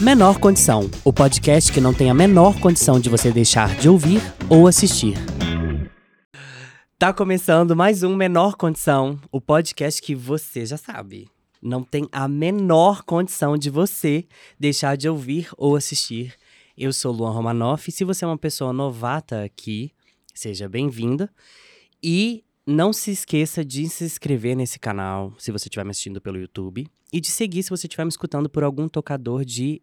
Menor Condição, o podcast que não tem a menor condição de você deixar de ouvir ou assistir. Tá começando mais um Menor Condição, o podcast que você já sabe. Não tem a menor condição de você deixar de ouvir ou assistir. Eu sou Luan Romanoff e se você é uma pessoa novata aqui, seja bem-vinda. E não se esqueça de se inscrever nesse canal se você estiver me assistindo pelo YouTube e de seguir se você estiver me escutando por algum tocador de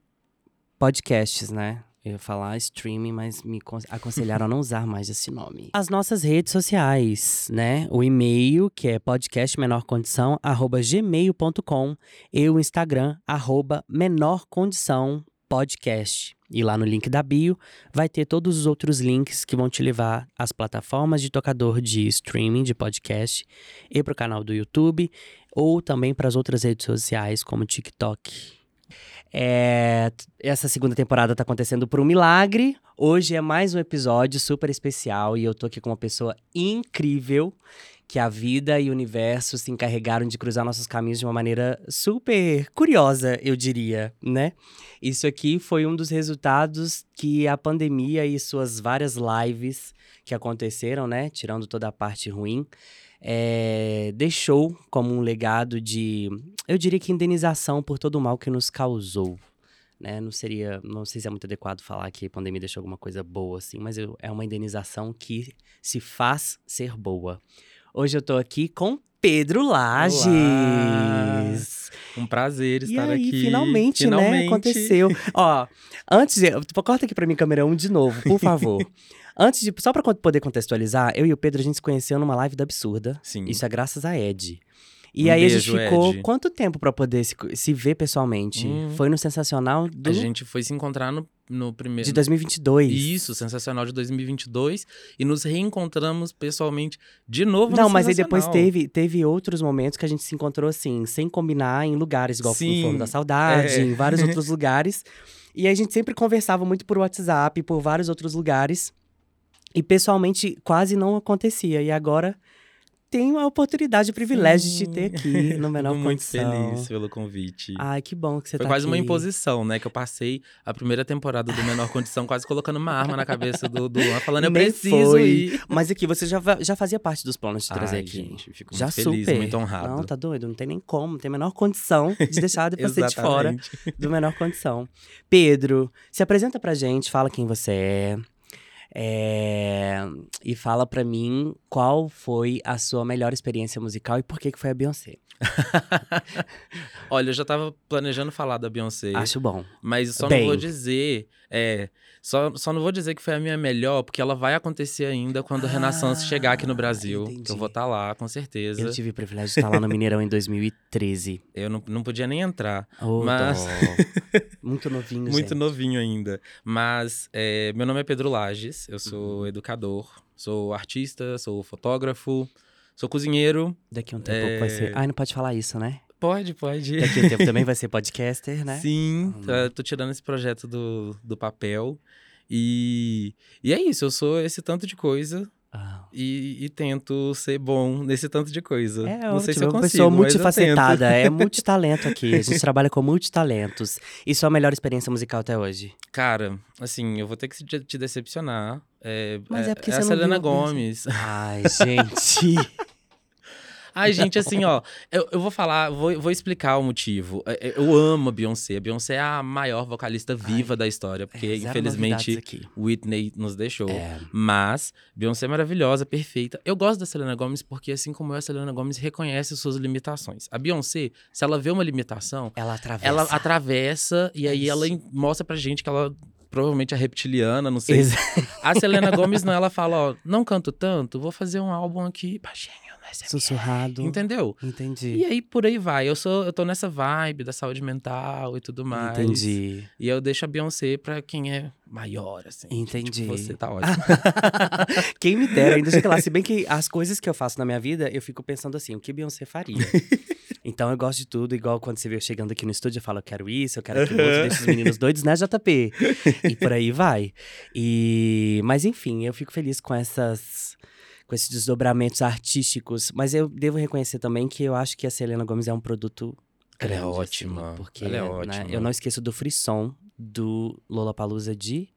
podcasts, né? Eu ia falar streaming, mas me aconselharam a não usar mais esse nome. As nossas redes sociais, né? O e-mail, que é podcastmenorcondição, arroba gmail.com e o Instagram, arroba menorcondição podcast. E lá no link da bio vai ter todos os outros links que vão te levar às plataformas de tocador de streaming de podcast e para o canal do YouTube ou também para as outras redes sociais como TikTok. É, essa segunda temporada está acontecendo por um milagre. Hoje é mais um episódio super especial e eu tô aqui com uma pessoa incrível que a vida e o universo se encarregaram de cruzar nossos caminhos de uma maneira super curiosa, eu diria, né? Isso aqui foi um dos resultados que a pandemia e suas várias lives que aconteceram, né? Tirando toda a parte ruim, é, deixou como um legado de, eu diria que indenização por todo o mal que nos causou. Né? Não seria, não sei se é muito adequado falar que a pandemia deixou alguma coisa boa assim, mas eu, é uma indenização que se faz ser boa. Hoje eu tô aqui com Pedro Lages. Olá. Um prazer estar e aí, aqui. Finalmente, né? finalmente, né? Aconteceu. Ó, antes de. Corta aqui pra mim, câmera 1 de novo, por favor. antes de. Só pra poder contextualizar, eu e o Pedro, a gente se conheceu numa live da Absurda. Sim. Isso é graças a Ed. E um aí beijo, a gente ficou Ed. quanto tempo para poder se, se, ver pessoalmente? Hum. Foi no Sensacional do... A gente foi se encontrar no, no primeiro... De 2022. Isso, Sensacional de 2022. E nos reencontramos pessoalmente de novo Não, mas aí depois teve, teve outros momentos que a gente se encontrou assim, sem combinar, em lugares, igual Sim, no Forno da Saudade, é. em vários outros lugares. E a gente sempre conversava muito por WhatsApp, por vários outros lugares. E pessoalmente quase não acontecia. E agora tenho a oportunidade, o privilégio Sim. de te ter aqui no menor Fico muito feliz pelo convite. Ai, que bom que você Foi tá quase aqui. uma imposição, né? Que eu passei a primeira temporada do Menor Condição quase colocando uma arma na cabeça do, do Luan, falando, eu Nem preciso foi. ir. Mas aqui, você já, já fazia parte dos planos de trazer Ai, aqui. gente, fico já muito feliz, super. muito honrado. Não, tá doido? Não tem nem como, não tem a menor condição de deixar de você de fora do menor condição. Pedro, se apresenta pra gente, fala quem você é. É, e fala pra mim qual foi a sua melhor experiência musical e por que, que foi a Beyoncé. Olha, eu já tava planejando falar da Beyoncé, Acho bom. mas só Bem. não vou dizer. É, só, só não vou dizer que foi a minha melhor, porque ela vai acontecer ainda quando o Renaissance chegar aqui no Brasil. Entendi. eu vou estar lá, com certeza. Eu tive o privilégio de estar lá no Mineirão em 2013. Eu não, não podia nem entrar. Oh, Mas-. Muito novinho, Muito gente. novinho ainda. Mas é, meu nome é Pedro Lages, eu sou Uhum. educador, sou artista, sou fotógrafo, sou cozinheiro. Daqui a um tempo vai ser. É. Ai, não pode falar isso, né? Pode, pode. Daqui a um tempo também vai ser podcaster, né? Sim, Hum. tô tirando esse projeto do, do papel. E, e é isso, eu sou esse tanto de coisa. E, e tento ser bom nesse tanto de coisa. É Não sei se ótimo, eu uma consigo, pessoa eu tento. multifacetada, é multitalento aqui. A gente trabalha com multitalentos. E sua melhor experiência musical até hoje? Cara, assim, eu vou ter que te decepcionar. É, Mas é porque a você não Selena viu- Gomes. Ai, gente. Ai, gente, assim, ó, eu, eu vou falar, vou, vou explicar o motivo. É, é, Eu amo a Beyoncé. A Beyoncé é a maior vocalista viva da história, porque É, infelizmente. Whitney nos deixou. É. Mas Beyoncé é maravilhosa, perfeita. Eu gosto da Selena Gomez porque, assim como eu, a Selena Gomez reconhece suas limitações. A Beyoncé, se ela vê uma limitação, Ela atravessa. ela atravessa e É aí isso. ela mostra pra gente que ela provavelmente é reptiliana, não sei. Exa- A Selena Gomez não, ela fala, ó, não canto tanto, vou fazer um álbum aqui, baixinho. Sussurrado. Entendeu? Entendi. E aí por aí vai. Eu sou, eu tô nessa vibe da saúde mental e tudo mais. Entendi. E eu deixo a Beyoncé pra quem é maior, assim. Entendi. Tipo, você tá ótimo. Quem me dera, ainda chega lá. Se bem que as coisas que eu faço na minha vida, eu fico pensando assim, o que Beyoncé faria? Então eu gosto de tudo, igual quando você vê eu chegando aqui no estúdio, eu falo, eu quero isso, eu quero aquilo outro, deixo os meninos doidos, né, JP? E por aí vai. E... Mas enfim, eu fico feliz com essas... Com esses desdobramentos artísticos. Mas eu devo reconhecer também que eu acho que a Selena Gomes é um produto Ela é grande, assim, ótima, porque ela é né, ótima. eu não esqueço do frisson do Lollapalooza de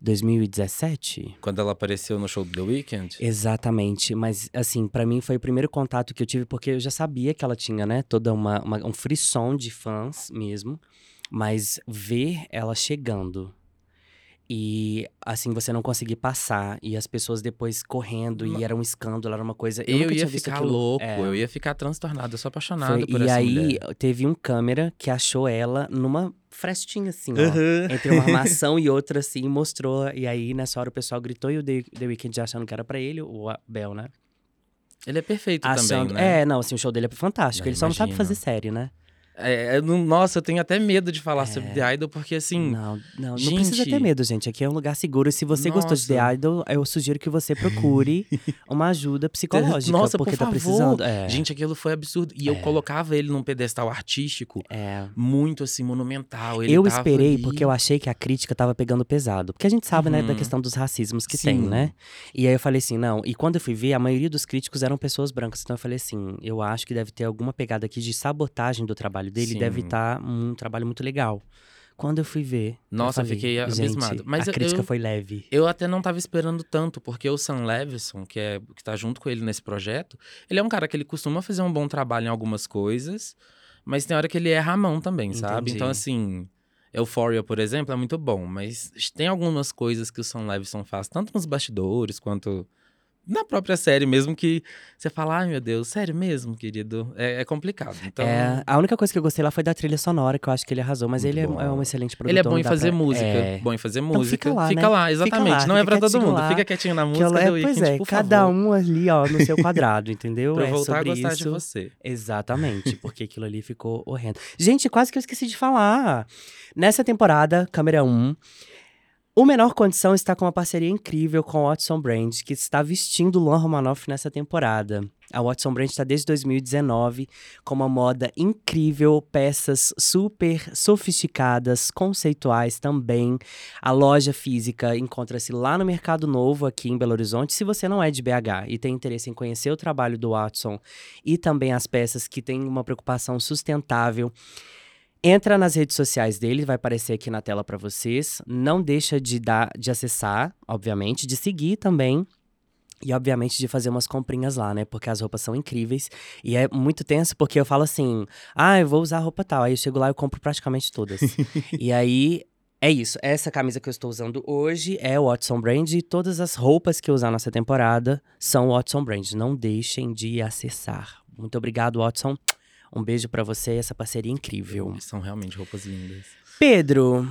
2017. Quando ela apareceu no show do The Weeknd? Exatamente, mas assim, pra mim foi o primeiro contato que eu tive, porque eu já sabia que ela tinha, né, toda uma, uma um frisson de fãs mesmo, mas ver ela chegando e assim você não conseguir passar e as pessoas depois correndo e era um escândalo, era uma coisa. Eu, Eu, ia ficar aquilo. louco, É. eu ia ficar transtornado, eu sou apaixonado Foi- por e essa aí mulher. teve um câmera que achou ela numa frestinha assim, ó. Entre uma armação e outra, assim, mostrou. E aí, nessa hora, o pessoal gritou e o The, The Weeknd já achando que era pra ele, o Abel, né? Ele é perfeito Achando. também, né? É, não, assim, o show dele é fantástico. Não, ele só não sabe fazer série, né? É, não- nossa, eu tenho até medo de falar sobre The Idol, porque assim. Não, não, não precisa gente. ter medo, gente. Aqui é um lugar seguro. E se você gostou de The Nossa. Idol, eu sugiro que você procure uma ajuda psicológica. Nossa, porque por tá favor. precisando. É, Gente, aquilo foi absurdo. E eu colocava ele num pedestal artístico é. muito assim, monumental. Ele eu esperei ali. porque eu achei que a crítica tava pegando pesado. Porque a gente sabe, né, da Uhum. questão dos racismos que tem, Sim. né? E aí eu falei assim, não. E quando eu fui ver, a maioria dos críticos eram pessoas brancas. Então eu falei assim, eu acho que deve ter alguma pegada aqui de sabotagem do trabalho dele. Sim. Deve estar um trabalho muito legal. Quando eu fui ver. Nossa, eu falei, fiquei abismado. Mas a eu- crítica foi leve. Eu até não tava esperando tanto, porque o Sam Levinson, que, é, que tá junto com ele nesse projeto, ele é um cara que ele costuma fazer um bom trabalho em algumas coisas, mas tem hora que ele erra a mão também, sabe? Entendi. Então, assim, Euphoria, por exemplo, é muito bom, mas tem algumas coisas que o Sam Levinson faz, tanto nos bastidores quanto na própria série mesmo, que você fala, ai meu Deus, sério mesmo, querido? É, é complicado. Então, É, a única coisa que eu gostei lá foi da trilha sonora, que eu acho que ele arrasou. Mas Muito ele é, bom. é um excelente produtor. ele é bom em fazer pra- música, É. bom em fazer Então música. fica lá, né? exatamente. lá, não é fica pra todo mundo. lá. Fica quietinho na música, ela- The é, pois é, por cada favor. um ali, ó, no seu quadrado, entendeu? Pra eu é voltar a gostar isso. de você. Exatamente, porque aquilo ali ficou horrendo. Gente, quase que eu esqueci de falar. Nessa temporada, câmera 1, o Menor Condição está com uma parceria incrível com a Watson Brand, que está vestindo Luan Romanoff nessa temporada. A Watson Brand está desde 2019 com uma moda incrível, peças super sofisticadas, conceituais também. A loja física encontra-se lá no Mercado Novo, aqui em Belo Horizonte. Se você não é de BH e tem interesse em conhecer o trabalho do Watson e também as peças que têm uma preocupação sustentável, entra nas redes sociais dele, vai aparecer aqui na tela para vocês. Não deixa de dar, de acessar, obviamente, de seguir também. E, obviamente, de fazer umas comprinhas lá, né? Porque as roupas são incríveis. E é muito tenso, porque eu falo assim: ah, eu vou usar roupa tal. Aí eu chego lá e compro praticamente todas. e aí, é isso. Essa camisa que eu estou usando hoje é o Watson Brand. E todas as roupas que eu usar nessa temporada são Watson Brand. Não deixem de acessar. Muito obrigado, Watson. Um beijo pra você, essa parceria incrível. São realmente roupas lindas. Pedro,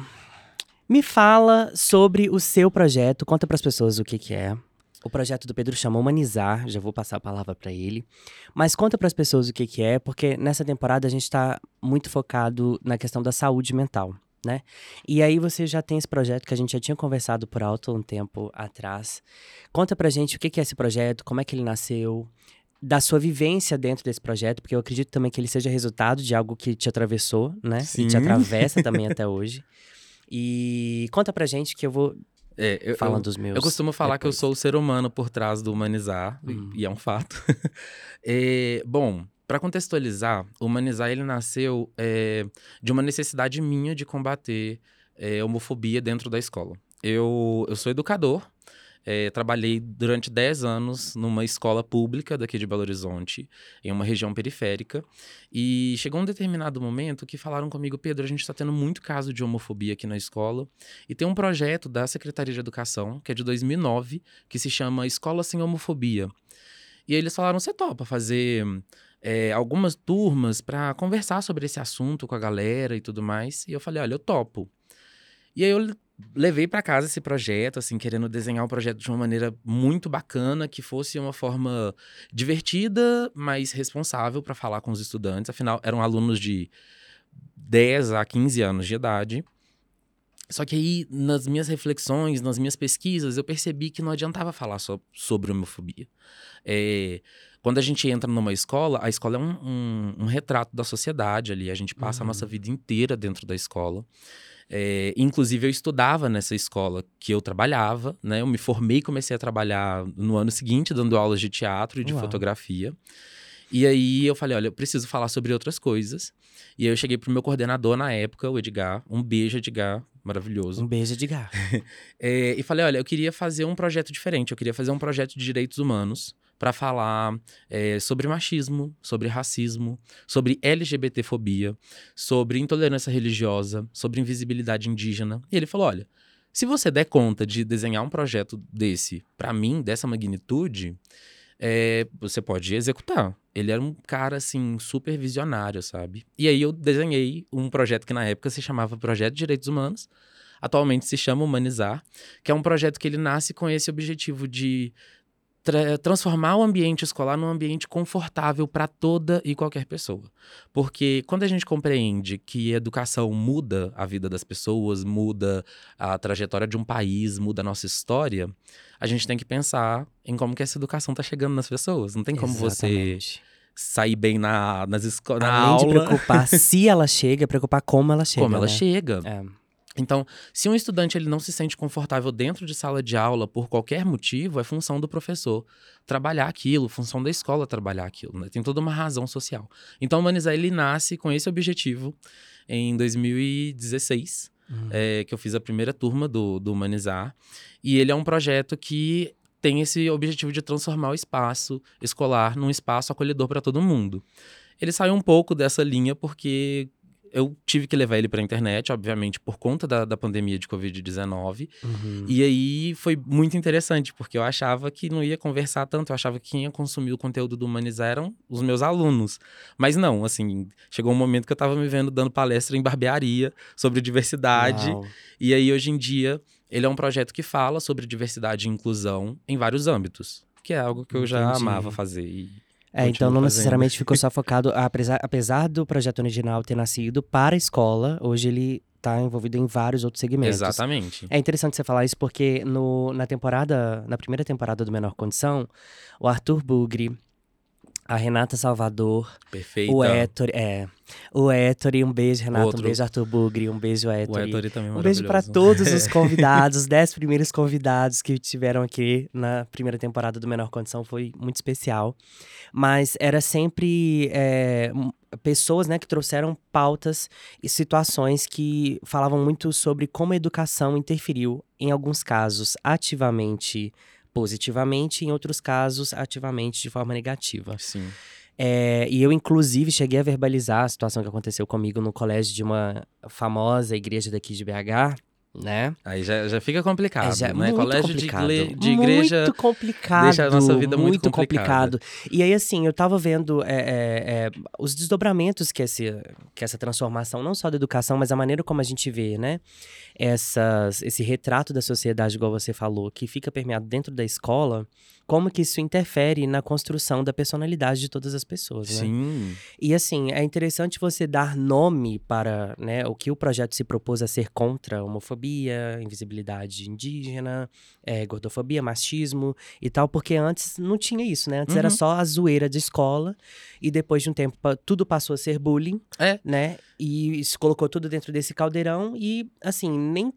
me fala sobre o seu projeto. Conta pras pessoas o que que é. O projeto do Pedro chama Humanizar, já vou passar a palavra pra ele. Mas conta pras pessoas o que que é, porque nessa temporada a gente tá muito focado na questão da saúde mental, né? E aí você já tem esse projeto que a gente já tinha conversado por alto um tempo atrás. Conta pra gente o que que é esse projeto, como é que ele nasceu, da sua vivência dentro desse projeto, porque eu acredito também que ele seja resultado de algo que te atravessou, né? E te Sim. atravessa também até hoje. E conta pra gente que eu vou É, eu, falando eu, dos meus. eu costumo falar que eu depois. sou o ser humano por trás do humanizar, e- Hum. e é um fato. É, bom, para contextualizar, o humanizar ele nasceu é, de uma necessidade minha de combater é, homofobia dentro da escola. Eu, eu sou educador, é, trabalhei durante 10 anos numa escola pública daqui de Belo Horizonte, em uma região periférica, e chegou um determinado momento que falaram comigo, Pedro, a gente está tendo muito caso de homofobia aqui na escola, e tem um projeto da Secretaria de Educação, que é de 2009, que se chama Escola Sem Homofobia. E eles falaram: você topa fazer é, algumas turmas para conversar sobre esse assunto com a galera e tudo mais? E eu falei: olha, eu topo. E aí eu levei para casa esse projeto, assim, querendo desenhar o projeto de uma maneira muito bacana, que fosse uma forma divertida, mas responsável para falar com os estudantes. Afinal, eram alunos de 10 a 15 anos de idade. Só que aí, nas minhas reflexões, nas minhas pesquisas, eu percebi que não adiantava falar só sobre homofobia. É, quando a gente entra numa escola, a escola é um, um- um retrato da sociedade ali. A gente passa a nossa vida inteira dentro da escola. É, inclusive, eu estudava nessa escola que eu trabalhava, né? Eu me formei e comecei a trabalhar no ano seguinte, dando aulas de teatro e de Uau. fotografia. E aí eu falei, olha, eu preciso falar sobre outras coisas. E aí eu cheguei pro meu coordenador na época, o Edgar. Um beijo, Edgar. maravilhoso. Um beijo, Edgar. É, e falei, olha, eu queria fazer um projeto diferente, eu queria fazer um projeto de direitos humanos para falar é, sobre machismo, sobre racismo, sobre LGBTfobia, sobre intolerância religiosa, sobre invisibilidade indígena. E ele falou, olha, se você der conta de desenhar um projeto desse, para mim, dessa magnitude, é, você pode executar. Ele era um cara, assim, super visionário, sabe? E aí eu desenhei um projeto que na época se chamava Projeto de Direitos Humanos, atualmente se chama Humanizar, que é um projeto que ele nasce com esse objetivo de tra transformar o ambiente escolar num ambiente confortável para toda e qualquer pessoa. Porque quando a gente compreende que educação muda a vida das pessoas, muda a trajetória de um país, muda a nossa história, a gente tem que pensar em como que essa educação está chegando nas pessoas. Não tem como Exatamente. você sair bem na, nas escolas, Além de aula. preocupar se ela chega, preocupar como ela chega. como ela né? chega. É. Então, se um estudante ele não se sente confortável dentro de sala de aula por qualquer motivo, é função do professor trabalhar aquilo, função da escola trabalhar aquilo. Né? Tem toda uma razão social. Então, o Humanizar ele nasce com esse objetivo em 2016, Hum. é, que eu fiz a primeira turma do, do Humanizar. E ele é um projeto que tem esse objetivo de transformar o espaço escolar num espaço acolhedor para todo mundo. Ele saiu um pouco dessa linha porque eu tive que levar ele para a internet, obviamente, por conta da, da pandemia de Covid-19. Uhum. E aí foi muito interessante, porque eu achava que não ia conversar tanto, eu achava que quem ia consumir o conteúdo do Humanizar eram os meus alunos. Mas não, assim, chegou um momento que eu estava me vendo dando palestra em barbearia sobre diversidade. Uau. E aí, hoje em dia, ele é um projeto que fala sobre diversidade e inclusão em vários âmbitos, que é algo que eu já Entendi. amava fazer. E É, então não fazendo. necessariamente ficou só focado, apesar, apesar do projeto original ter nascido para a escola, hoje ele tá envolvido em vários outros segmentos. Exatamente. É interessante você falar isso porque no, na temporada, na primeira temporada do Menor Condição, o Arthur Bugre, a Renata Salvador, Perfeita. o Héctor, é, o Héctor, um beijo Renata, Outro. um beijo Arthur Bugre, um beijo O Héctor. Também Um beijo para todos os convidados, os dez primeiros convidados que tiveram aqui na primeira temporada do Menor Condição, foi muito especial. Mas era sempre é, pessoas né, que trouxeram pautas e situações que falavam muito sobre como a educação interferiu, em alguns casos, ativamente positivamente, em outros casos, ativamente de forma negativa. Sim. É, e eu, inclusive, cheguei a verbalizar a situação que aconteceu comigo no colégio de uma famosa igreja daqui de BH, né? Aí já, já fica complicado, É, já né? muito Colégio complicado. de, igle- de igreja. Muito complicado. deixa a nossa vida muito complicado. E aí, assim, eu tava vendo é, é, é, os desdobramentos que, esse, que essa transformação, não só da educação, mas a maneira como a gente vê, né? Essas, esse retrato da sociedade, igual você falou, que fica permeado dentro da escola, como que isso interfere na construção da personalidade de todas as pessoas, né? Sim. E assim, é interessante você dar nome para né, o que o projeto se propôs a ser contra a homofobia, invisibilidade indígena, eh, gordofobia, machismo e tal, porque antes não tinha isso, né? Antes era Uhum. só a zoeira de escola e depois de um tempo tudo passou a ser bullying, É. né? E se colocou tudo dentro desse caldeirão e assim, nem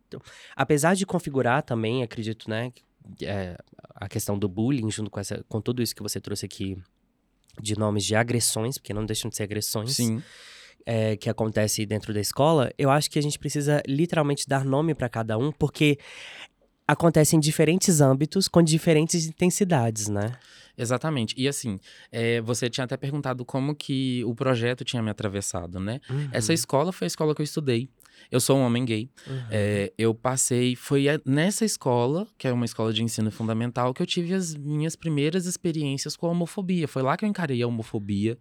apesar de configurar também, acredito, né, é, a questão do bullying junto com essa com tudo isso que você trouxe aqui de nomes de agressões, porque não deixam de ser agressões Sim. é, que acontece dentro da escola, eu acho que a gente precisa literalmente dar nome para cada um, porque acontece em diferentes âmbitos com diferentes intensidades, né? Exatamente. E assim, é, você tinha até perguntado como que o projeto tinha me atravessado, né? Essa escola foi a escola que eu estudei. Eu sou um homem gay. Uhum. É, eu passei. Foi nessa escola, que é uma escola de ensino fundamental, que eu tive as minhas primeiras experiências com a homofobia. Foi lá que eu encarei a homofobia.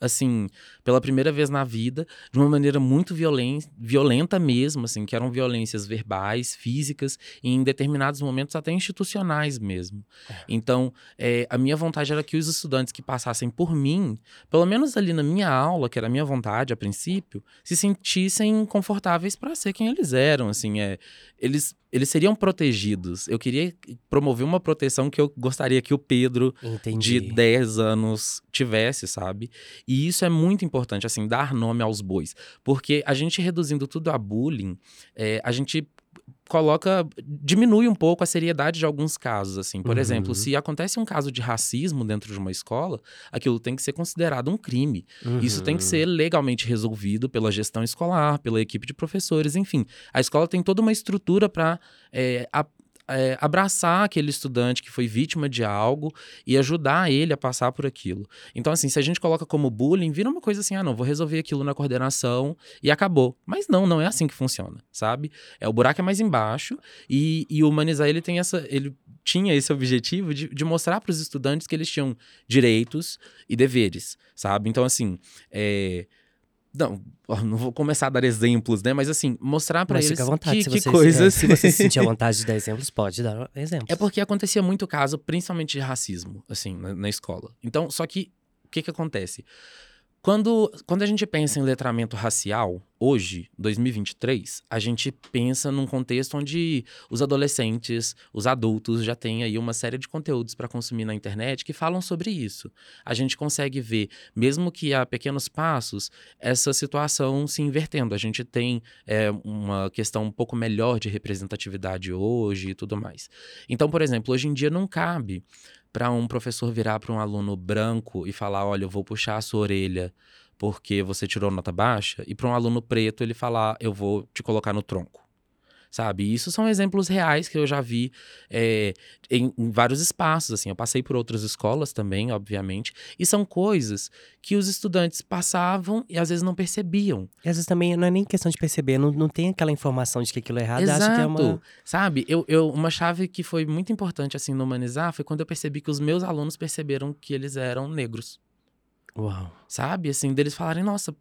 Assim, pela primeira vez na vida, de uma maneira muito violen violenta mesmo, assim, que eram violências verbais, físicas, e em determinados momentos até institucionais mesmo. Então, é, a minha vontade era que os estudantes que passassem por mim, pelo menos ali na minha aula, que era a minha vontade a princípio, se sentissem confortáveis para ser quem eles eram, assim, é, eles eles seriam protegidos. Eu queria promover uma proteção que eu gostaria que o Pedro Entendi. de 10 anos tivesse, sabe? E isso é muito importante, assim, dar nome aos bois. Porque a gente reduzindo tudo a bullying, é, a gente coloca diminui um pouco a seriedade de alguns casos assim por Uhum. exemplo se acontece um caso de racismo dentro de uma escola aquilo tem que ser considerado um crime isso tem que Uhum. ser legalmente resolvido pela gestão escolar pela equipe de professores enfim a escola tem toda uma estrutura para abraçar aquele estudante que foi vítima de algo e ajudar ele a passar por aquilo. Então assim se a gente coloca como bullying vira uma coisa assim ah não vou resolver aquilo na coordenação e acabou. Mas não não é assim que funciona sabe? É o buraco é mais embaixo e, e o humanizar ele tem essa ele tinha esse objetivo de, de mostrar para os estudantes que eles tinham direitos e deveres sabe? Então assim é, não, não vou começar a dar exemplos, né? Mas assim, mostrar pra Mas eles vontade, que, se que você, coisas. é, se você se sentir à vontade de dar exemplos, pode dar exemplos. É porque acontecia muito caso, principalmente de racismo, assim, na, na escola. Então, só que o que que acontece? Quando, quando a gente pensa em letramento racial, hoje, 2023, a gente pensa num contexto onde os adolescentes, os adultos já têm aí uma série de conteúdos para consumir na internet que falam sobre isso. A gente consegue ver, mesmo que a pequenos passos, essa situação se invertendo. A gente tem é, uma questão um pouco melhor de representatividade hoje e tudo mais. Então, por exemplo, hoje em dia não cabe para um professor virar para um aluno branco e falar: olha, eu vou puxar a sua orelha porque você tirou nota baixa, e para um aluno preto ele falar: eu vou te colocar no tronco. Sabe? E isso são exemplos reais que eu já vi é, em, em vários espaços. Assim, eu passei por outras escolas também, obviamente, e são coisas que os estudantes passavam e às vezes não percebiam. E às vezes também não é nem questão de perceber, não, não tem aquela informação de que aquilo é errado, acha que é uma. Sabe? Eu, eu, uma chave que foi muito importante assim no humanizar foi quando eu percebi que os meus alunos perceberam que eles eram negros. Uau. Sabe? Assim, deles falarem, nossa,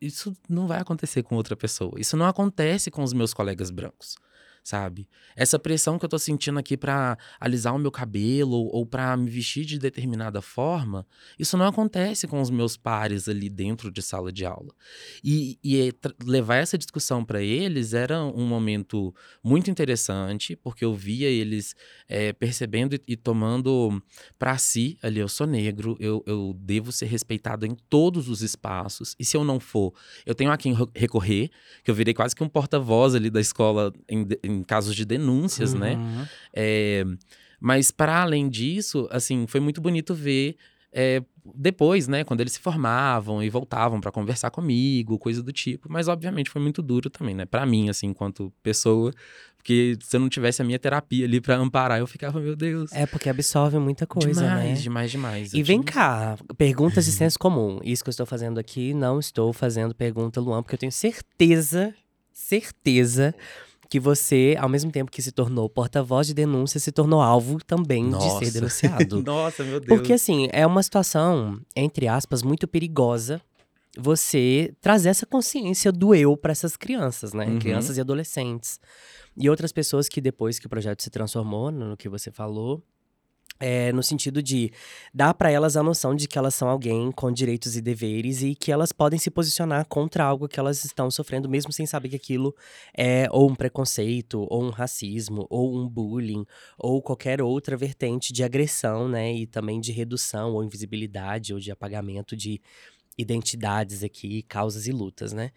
isso não vai acontecer com outra pessoa. Isso não acontece com os meus colegas brancos. Sabe? Essa pressão que eu tô sentindo aqui pra alisar o meu cabelo ou, para me vestir de determinada forma, isso não acontece com os meus pares ali dentro de sala de aula. E, e levar essa discussão para eles era um momento muito interessante, porque eu via eles é, percebendo e, e tomando para si, ali, eu sou negro, eu, eu devo ser respeitado em todos os espaços, e se eu não for, eu tenho a quem recorrer, que eu virei quase que um porta-voz ali da escola em, em casos de denúncias, uhum. né? É, mas para além disso, assim, foi muito bonito ver é, depois, né, quando eles se formavam e voltavam para conversar comigo, coisa do tipo. Mas obviamente foi muito duro também, né? Para mim, assim, enquanto pessoa, porque se eu não tivesse a minha terapia ali para amparar, eu ficava, meu Deus. É porque absorve muita coisa, demais, né? Demais, demais, E vem cá, perguntas de senso comum. Isso que eu estou fazendo aqui, não estou fazendo pergunta, Luan, porque eu tenho certeza, certeza que você, ao mesmo tempo que se tornou porta-voz de denúncia, se tornou alvo também Nossa. de ser denunciado. Nossa, meu Deus. Porque, assim, é uma situação, entre aspas, muito perigosa você trazer essa consciência do eu para essas crianças, né? Uhum. Crianças e adolescentes. E outras pessoas que depois que o projeto se transformou, no que você falou, é, no sentido de dar para elas a noção de que elas são alguém com direitos e deveres e que elas podem se posicionar contra algo que elas estão sofrendo, mesmo sem saber que aquilo é ou um preconceito, ou um racismo, ou um bullying, ou qualquer outra vertente de agressão, né? E também de redução ou invisibilidade ou de apagamento de identidades aqui, causas e lutas, né?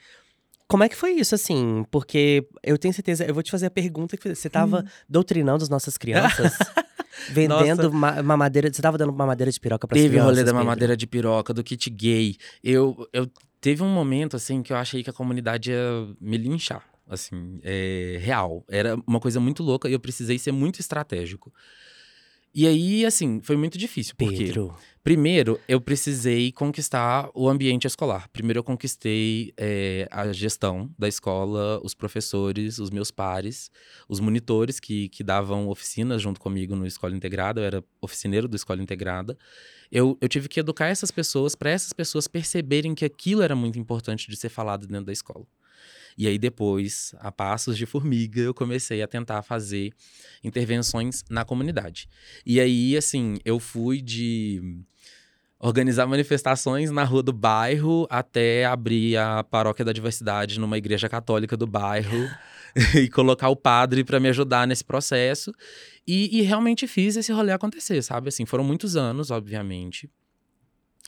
Como é que foi isso, assim? Porque eu tenho certeza, eu vou te fazer a pergunta que você estava Hum. doutrinando as nossas crianças, vendendo ma- mamadeira, você estava dando mamadeira de piroca para Teve o rolê da Pedro? mamadeira de piroca, do kit gay. Eu, eu teve um momento, assim, que eu achei que a comunidade ia me linchar. Assim, é, real. Era uma coisa muito louca e eu precisei ser muito estratégico. E aí, assim, foi muito difícil. Porque, Pedro, primeiro, eu precisei conquistar o ambiente escolar. Primeiro, eu conquistei é, a gestão da escola, os professores, os meus pares, os monitores que, que davam oficinas junto comigo no Escola Integrada. Eu era oficineiro do Escola Integrada. Eu, eu tive que educar essas pessoas para essas pessoas perceberem que aquilo era muito importante de ser falado dentro da escola. E aí depois, a passos de formiga, eu comecei a tentar fazer intervenções na comunidade. E aí, assim, eu fui de organizar manifestações na rua do bairro até abrir a paróquia da diversidade numa igreja católica do bairro e colocar o padre para me ajudar nesse processo. E, e realmente fiz esse rolê acontecer, sabe? Assim, foram muitos anos, obviamente.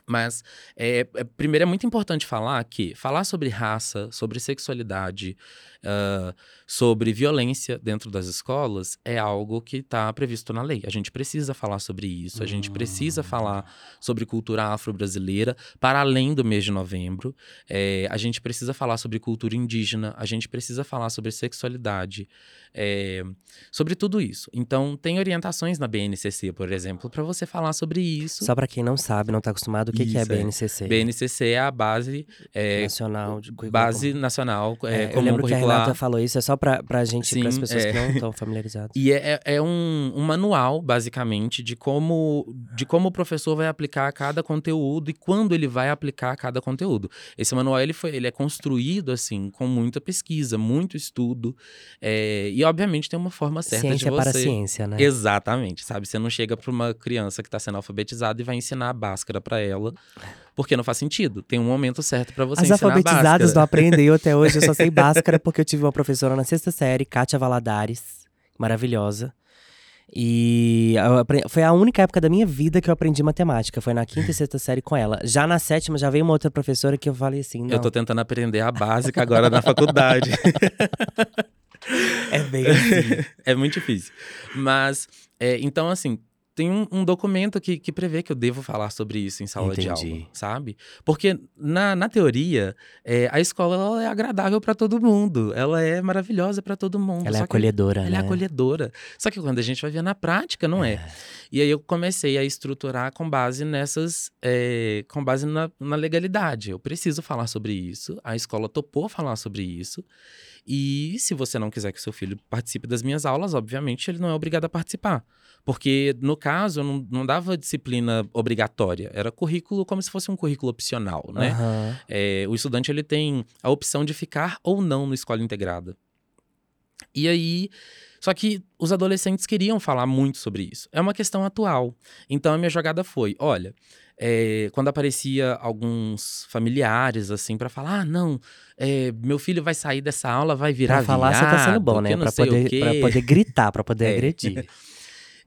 Mas, é, primeiro, é muito importante falar que falar sobre raça, sobre sexualidade, uh, sobre violência dentro das escolas é algo que está previsto na lei. A gente precisa falar sobre isso, a gente precisa falar hum. sobre cultura afro-brasileira para além do mês de novembro. É, a gente precisa falar sobre cultura indígena, a gente precisa falar sobre sexualidade, é, sobre tudo isso. Então, tem orientações na BNCC, por exemplo, para você falar sobre isso. Só para quem não sabe, não está acostumado, o que, que é BNCC? É. BNCC é a base é, nacional de. Base nacional é, é, eu lembro que a Renata falou isso, é só para a gente, para as pessoas que não estão familiarizadas. E é, é um, um manual, basicamente, de como, de como o professor vai aplicar cada conteúdo e quando ele vai aplicar cada conteúdo. Esse manual ele foi, ele é construído assim com muita pesquisa, muito estudo é, e obviamente tem uma forma certa ciência de você. para ciência, né? Exatamente, sabe? Você não chega para uma criança que está sendo alfabetizada e vai ensinar a báscara para ela, porque não faz sentido. Tem um momento certo para você As ensinar alfabetizadas não aprendem até hoje. Eu só sei báscara porque eu tive uma professora na sexta série, Kátia Valadares, maravilhosa. E foi a única época da minha vida que eu aprendi matemática. Foi na quinta e sexta série com ela. Já na sétima, já veio uma outra professora que eu falei assim. Não. Eu tô tentando aprender a básica agora na faculdade. é bem assim. é muito difícil. Mas, é, então, assim, tem um, um, documento que, que prevê que eu devo falar sobre isso em sala Entendi. de aula, sabe? Porque na, na teoria, é, a escola é agradável para todo mundo, ela é maravilhosa para todo mundo. Ela é acolhedora, ela, né? Ela é acolhedora. Só que quando a gente vai ver na prática, não é. é. E aí eu comecei a estruturar com base nessas, é, com base na, na legalidade. Eu preciso falar sobre isso. A escola topou falar sobre isso. E se você não quiser que seu filho participe das minhas aulas, obviamente ele não é obrigado a participar. Porque, no caso, eu não, não dava disciplina obrigatória. Era currículo como se fosse um currículo opcional, né? Uhum. É, o estudante ele tem a opção de ficar ou não no escola integrada. E aí. Só que os adolescentes queriam falar muito sobre isso. É uma questão atual. Então a minha jogada foi: olha, é, quando aparecia alguns familiares, assim, para falar: ah, não, é, meu filho vai sair dessa aula, vai virar. Pra falar, viado, você tá sendo bom, né? Pra poder, pra poder gritar, pra poder é. agredir.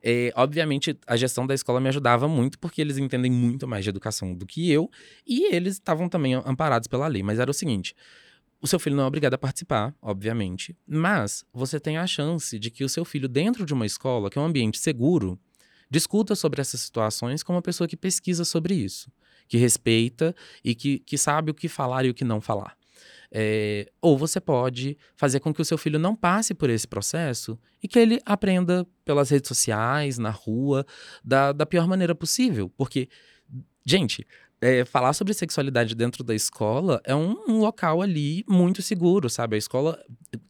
É, obviamente, a gestão da escola me ajudava muito, porque eles entendem muito mais de educação do que eu, e eles estavam também amparados pela lei. Mas era o seguinte: o seu filho não é obrigado a participar, obviamente, mas você tem a chance de que o seu filho, dentro de uma escola, que é um ambiente seguro, discuta sobre essas situações com uma pessoa que pesquisa sobre isso, que respeita e que, que sabe o que falar e o que não falar. É, ou você pode fazer com que o seu filho não passe por esse processo e que ele aprenda pelas redes sociais, na rua, da, da pior maneira possível. Porque, gente, é, falar sobre sexualidade dentro da escola é um, um, local ali muito seguro, sabe? A escola,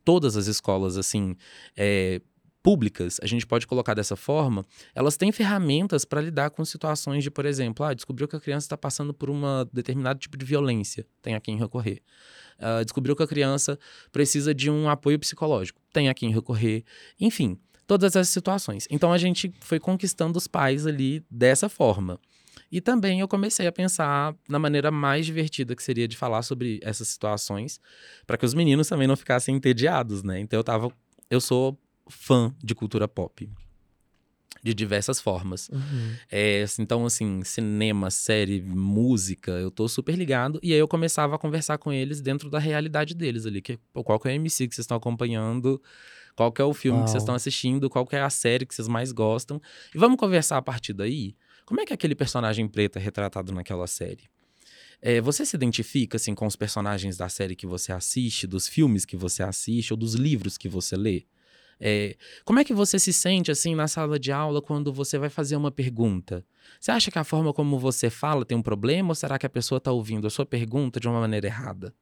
todas as escolas, assim, é, públicas, a gente pode colocar dessa forma, elas têm ferramentas para lidar com situações de, por exemplo, ah, descobriu que a criança está passando por um determinado tipo de violência, tem a quem recorrer. Uh, descobriu que a criança precisa de um apoio psicológico, tem a quem recorrer. Enfim, todas essas situações. Então a gente foi conquistando os pais ali dessa forma. E também eu comecei a pensar na maneira mais divertida que seria de falar sobre essas situações, para que os meninos também não ficassem entediados, né? Então eu tava eu sou fã de cultura pop de diversas formas. Uhum. É, então, assim, cinema, série, música, eu tô super ligado. E aí eu começava a conversar com eles dentro da realidade deles ali. Que, qual que é a MC que vocês estão acompanhando, qual que é o filme Uau. que vocês estão assistindo, qual que é a série que vocês mais gostam. E vamos conversar a partir daí. Como é que é aquele personagem preto é retratado naquela série? É, você se identifica assim com os personagens da série que você assiste, dos filmes que você assiste ou dos livros que você lê? É, como é que você se sente assim na sala de aula quando você vai fazer uma pergunta? Você acha que a forma como você fala tem um problema ou será que a pessoa está ouvindo a sua pergunta de uma maneira errada?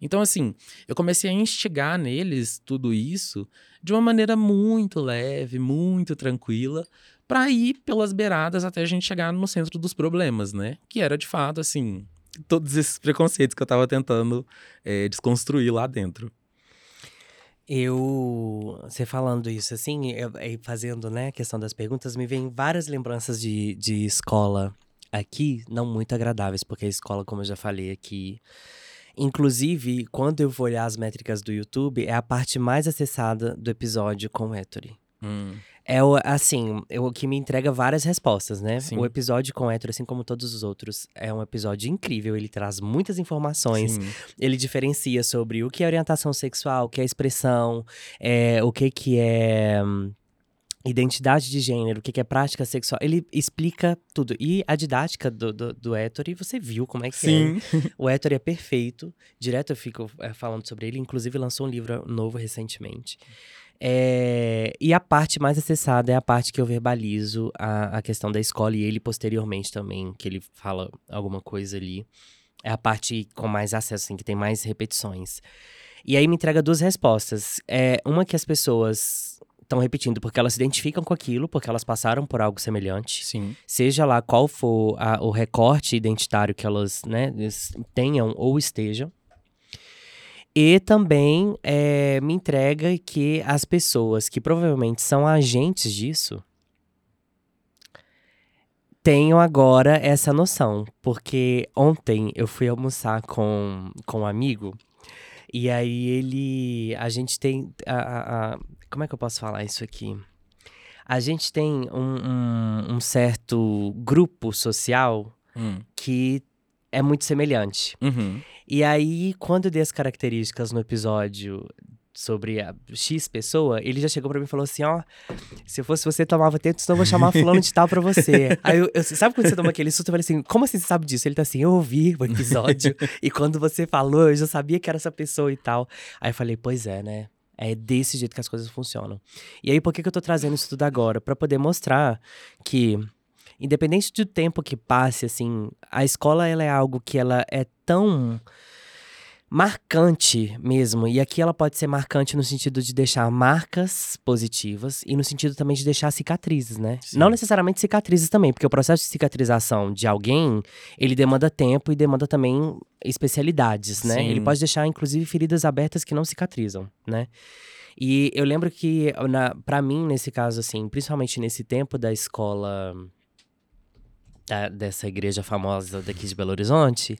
Então, assim, eu comecei a instigar neles tudo isso de uma maneira muito leve, muito tranquila, para ir pelas beiradas até a gente chegar no centro dos problemas, né? Que era de fato, assim, todos esses preconceitos que eu estava tentando é, desconstruir lá dentro. Eu, você falando isso assim, e fazendo, né, a questão das perguntas, me vem várias lembranças de, de escola aqui, não muito agradáveis, porque a escola, como eu já falei aqui, inclusive, quando eu vou olhar as métricas do YouTube, é a parte mais acessada do episódio com o Ettore. Hum. É o, assim, é o que me entrega várias respostas, né? Sim. O episódio com hétero, assim como todos os outros, é um episódio incrível. Ele traz muitas informações. Sim. Ele diferencia sobre o que é orientação sexual, o que é expressão, é, o que, que é hum, identidade de gênero, o que, que é prática sexual. Ele explica tudo. E a didática do, do, do Ettore, você viu como é que é. Sim. O Ettore é perfeito. Direto eu fico é, falando sobre ele. Inclusive, lançou um livro novo recentemente. É, e a parte mais acessada é a parte que eu verbalizo a, a questão da escola e ele posteriormente também, que ele fala alguma coisa ali. É a parte com mais acesso, assim, que tem mais repetições. E aí me entrega duas respostas. É uma que as pessoas estão repetindo porque elas se identificam com aquilo, porque elas passaram por algo semelhante. Sim. Seja lá qual for a- o recorte identitário que elas né, tenham ou estejam. E também é, me entrega que as pessoas que provavelmente são agentes disso tenham agora essa noção. Porque ontem eu fui almoçar com, com um amigo e aí ele. A gente tem. a- a- a- como é que eu posso falar isso aqui? A gente tem um, um- um certo grupo social Hum. que é muito semelhante. Uhum. E aí, quando eu dei as características no episódio sobre a X pessoa, ele já chegou pra mim e falou assim: Ó, se eu fosse você, tomava tempo, senão eu vou chamar fulano de tal pra você. aí eu, eu- sabe quando você toma aquele susto? Eu falei assim: como assim você sabe disso? Ele tá assim: eu ouvi o episódio, e quando você falou, eu já sabia que era essa pessoa e tal. Aí eu falei: pois é, né? É desse jeito que as coisas funcionam. E aí, por que, que eu tô trazendo isso tudo agora? Pra poder mostrar que, independente do tempo que passe, assim, a escola ela é algo que ela é tão marcante mesmo. E aqui ela pode ser marcante no sentido de deixar marcas positivas e no sentido também de deixar cicatrizes, né? Sim. Não necessariamente cicatrizes também, porque o processo de cicatrização de alguém, ele demanda tempo e demanda também especialidades, né? Sim. Ele pode deixar, inclusive, feridas abertas que não cicatrizam, né? E eu lembro que, na, pra mim, nesse caso, assim, principalmente nesse tempo da escola da- dessa igreja famosa daqui de Belo Horizonte,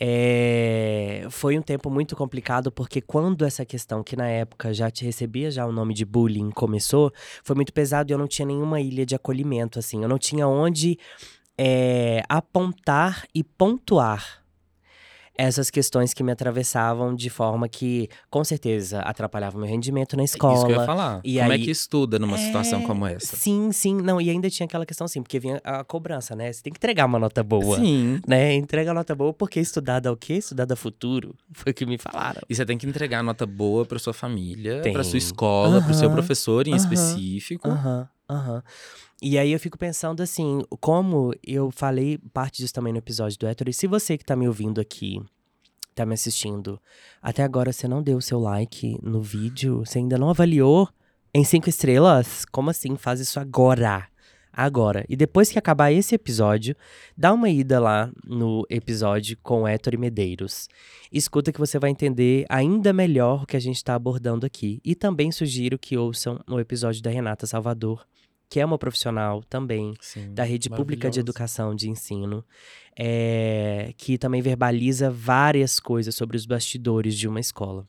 é, foi um tempo muito complicado porque quando essa questão que na época já te recebia já o nome de bullying começou, foi muito pesado e eu não tinha nenhuma ilha de acolhimento assim, eu não tinha onde é, apontar e pontuar essas questões que me atravessavam de forma que, com certeza, atrapalhava meu rendimento na escola. Isso que eu ia falar. E Como aí- é que estuda numa É, situação como essa? Sim, sim. Não, e ainda tinha aquela questão assim, porque vinha a cobrança, né? Você tem que entregar uma nota boa. Sim. Né? Entrega a nota boa porque estudar dá o quê? Estudar dá futuro. Foi o que me falaram. E você tem que entregar nota boa pra sua família, Tem. pra sua escola, pro seu Aham, professor em aham, específico. Aham, aham. E aí eu fico pensando assim, como eu falei parte disso também no episódio do Héctor, e se você que tá me ouvindo aqui, tá me assistindo, até agora você não deu o seu like no vídeo, você ainda não avaliou em cinco estrelas, como assim? Faz isso agora. Agora. E depois que acabar esse episódio, dá uma ida lá no episódio com Héctor e Medeiros. Escuta que você vai entender ainda melhor o que a gente está abordando aqui. E também sugiro que ouçam o episódio da Renata Salvador, que é uma profissional também Sim, da Rede Pública de. Educação de Ensino, é, que também verbaliza várias coisas sobre os bastidores de uma escola.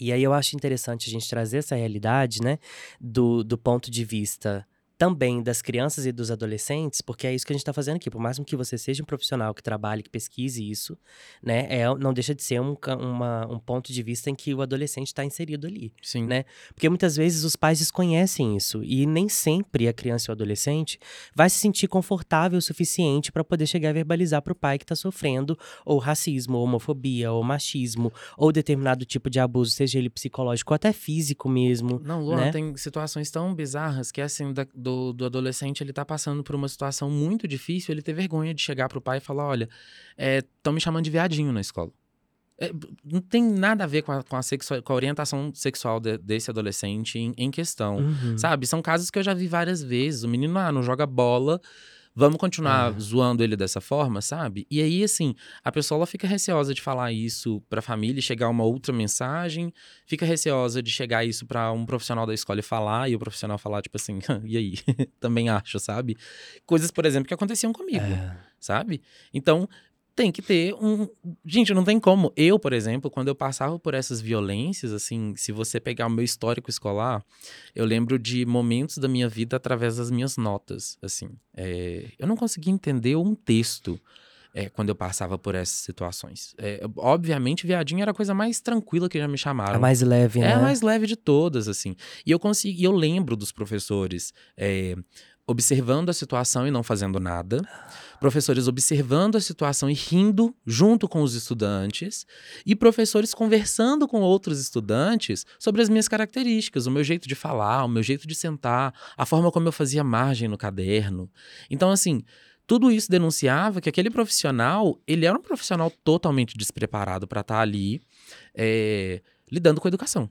E aí eu acho interessante a gente trazer essa realidade, né, do, do ponto de vista também das crianças e dos adolescentes, porque é isso que a gente está fazendo aqui. Por mais que você seja um profissional que trabalhe, que pesquise isso, né, é, não deixa de ser um, uma- um ponto de vista em que o adolescente está inserido ali. Sim. né? Porque muitas vezes os pais desconhecem isso e nem sempre a criança ou adolescente vai se sentir confortável o suficiente para poder chegar a verbalizar para o pai que está sofrendo ou racismo, ou homofobia, ou machismo, ou determinado tipo de abuso, seja ele psicológico ou até físico mesmo. Não, Luan, né? tem situações tão bizarras que, assim, da- do, do adolescente, ele tá passando por uma situação muito difícil, ele ter vergonha de chegar pro pai e falar, olha, estão me chamando de viadinho na escola. É, não tem nada a ver com a, com a, com a orientação sexual de- desse adolescente em, em questão. Uhum. Sabe? São casos que eu já vi várias vezes. O menino, ah, não joga bola. Vamos continuar É. zoando ele dessa forma, sabe? E aí, assim, a pessoa ela fica receosa de falar isso pra família e chegar uma outra mensagem. Fica receosa de chegar isso pra um profissional da escola e falar. E o profissional falar, tipo assim, e aí? Também acho, sabe? Coisas, por exemplo, que aconteciam comigo É. sabe? Então, tem que ter um. Gente, não tem como. Eu, por exemplo, quando eu passava por essas violências, assim, se você pegar o meu histórico escolar, eu lembro de momentos da minha vida através das minhas notas. Assim, é, eu não conseguia entender um texto. É, quando eu passava por essas situações. É, obviamente, viadinho era a coisa mais tranquila que já me chamaram. A mais leve, né? É a mais leve de todas, assim. E eu consegui, eu lembro dos professores é, observando a situação e não fazendo nada. Professores observando a situação e rindo junto com os estudantes, e professores conversando com outros estudantes sobre as minhas características, o meu jeito de falar, o meu jeito de sentar, a forma como eu fazia margem no caderno. Então, assim, tudo isso denunciava que aquele profissional, ele era um profissional totalmente despreparado para estar tá ali é, lidando com a educação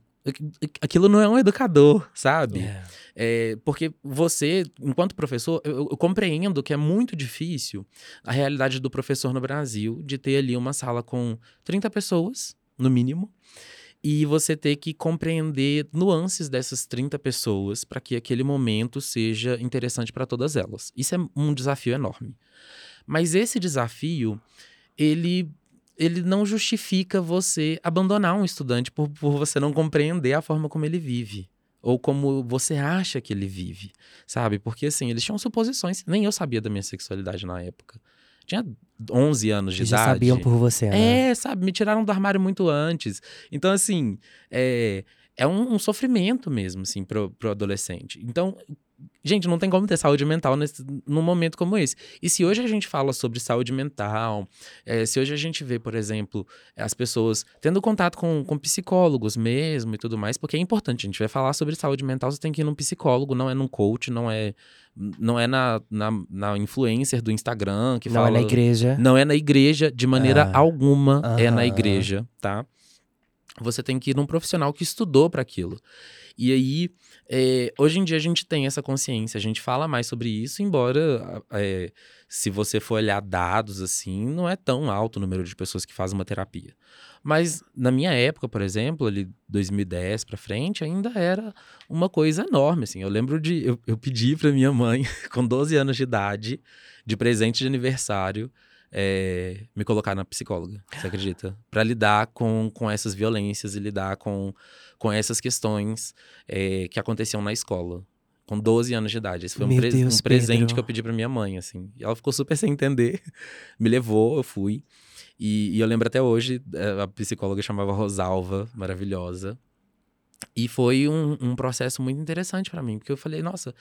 aquilo não é um educador, sabe? É. É, porque você, enquanto professor, eu, eu, compreendo que é muito difícil a realidade do professor no Brasil de ter ali uma sala com 30 pessoas, no mínimo, e você ter que compreender nuances dessas 30 pessoas para que aquele momento seja interessante para todas elas. Isso é um desafio enorme. Mas esse desafio, ele ele não justifica você abandonar um estudante por, por você não compreender a forma como ele vive ou como você acha que ele vive, sabe? Porque assim, eles tinham suposições, nem eu sabia da minha sexualidade na época. Tinha 11 anos de Eles idade. Já sabiam por você, né? É, sabe, me tiraram do armário muito antes. Então assim, é, é um, um, sofrimento mesmo, assim, pro, pro adolescente. Então, gente, não tem como ter saúde mental nesse, num momento como esse. E se hoje a gente fala sobre saúde mental, é, se hoje a gente vê, por exemplo, as pessoas tendo contato com, com psicólogos mesmo e tudo mais, porque é importante, a gente vai falar sobre saúde mental, você tem que ir num psicólogo, não é num coach, não é não é na, na, na influencer do Instagram que não fala... Não é na igreja. Não é na igreja, de maneira ah. alguma é na igreja, tá? você tem que ir num profissional que estudou para aquilo. E aí, é, hoje em dia a gente tem essa consciência, a gente fala mais sobre isso, embora é, se você for olhar dados assim, não é tão alto o número de pessoas que fazem uma terapia. Mas na minha época, por exemplo, ali 2010 para frente, ainda era uma coisa enorme, assim. Eu lembro de eu, eu pedi para minha mãe com 12 anos de idade, de presente de aniversário, é, me colocar na psicóloga, você acredita? Para lidar com, com essas violências e lidar com, com essas questões é, que aconteciam na escola. Com 12 anos de idade. Esse foi um, pre Deus, um, presente Pedro. que eu pedi para minha mãe, assim. E ela ficou super sem entender. me levou, eu fui. E, e eu lembro até hoje, é, a psicóloga chamava Rosalva, maravilhosa. E foi um, um processo muito interessante para mim, porque eu falei, nossa,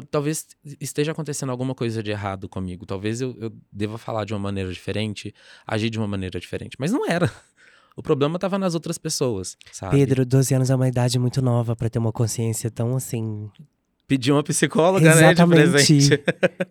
talvez esteja acontecendo alguma coisa de errado comigo. Talvez eu, eu deva falar de uma maneira diferente, agir de uma maneira diferente. Mas não era. O problema estava nas outras pessoas, sabe? Pedro, 12 anos é uma idade muito nova para ter uma consciência tão assim. Pedir uma psicóloga, Exatamente. né? De presente.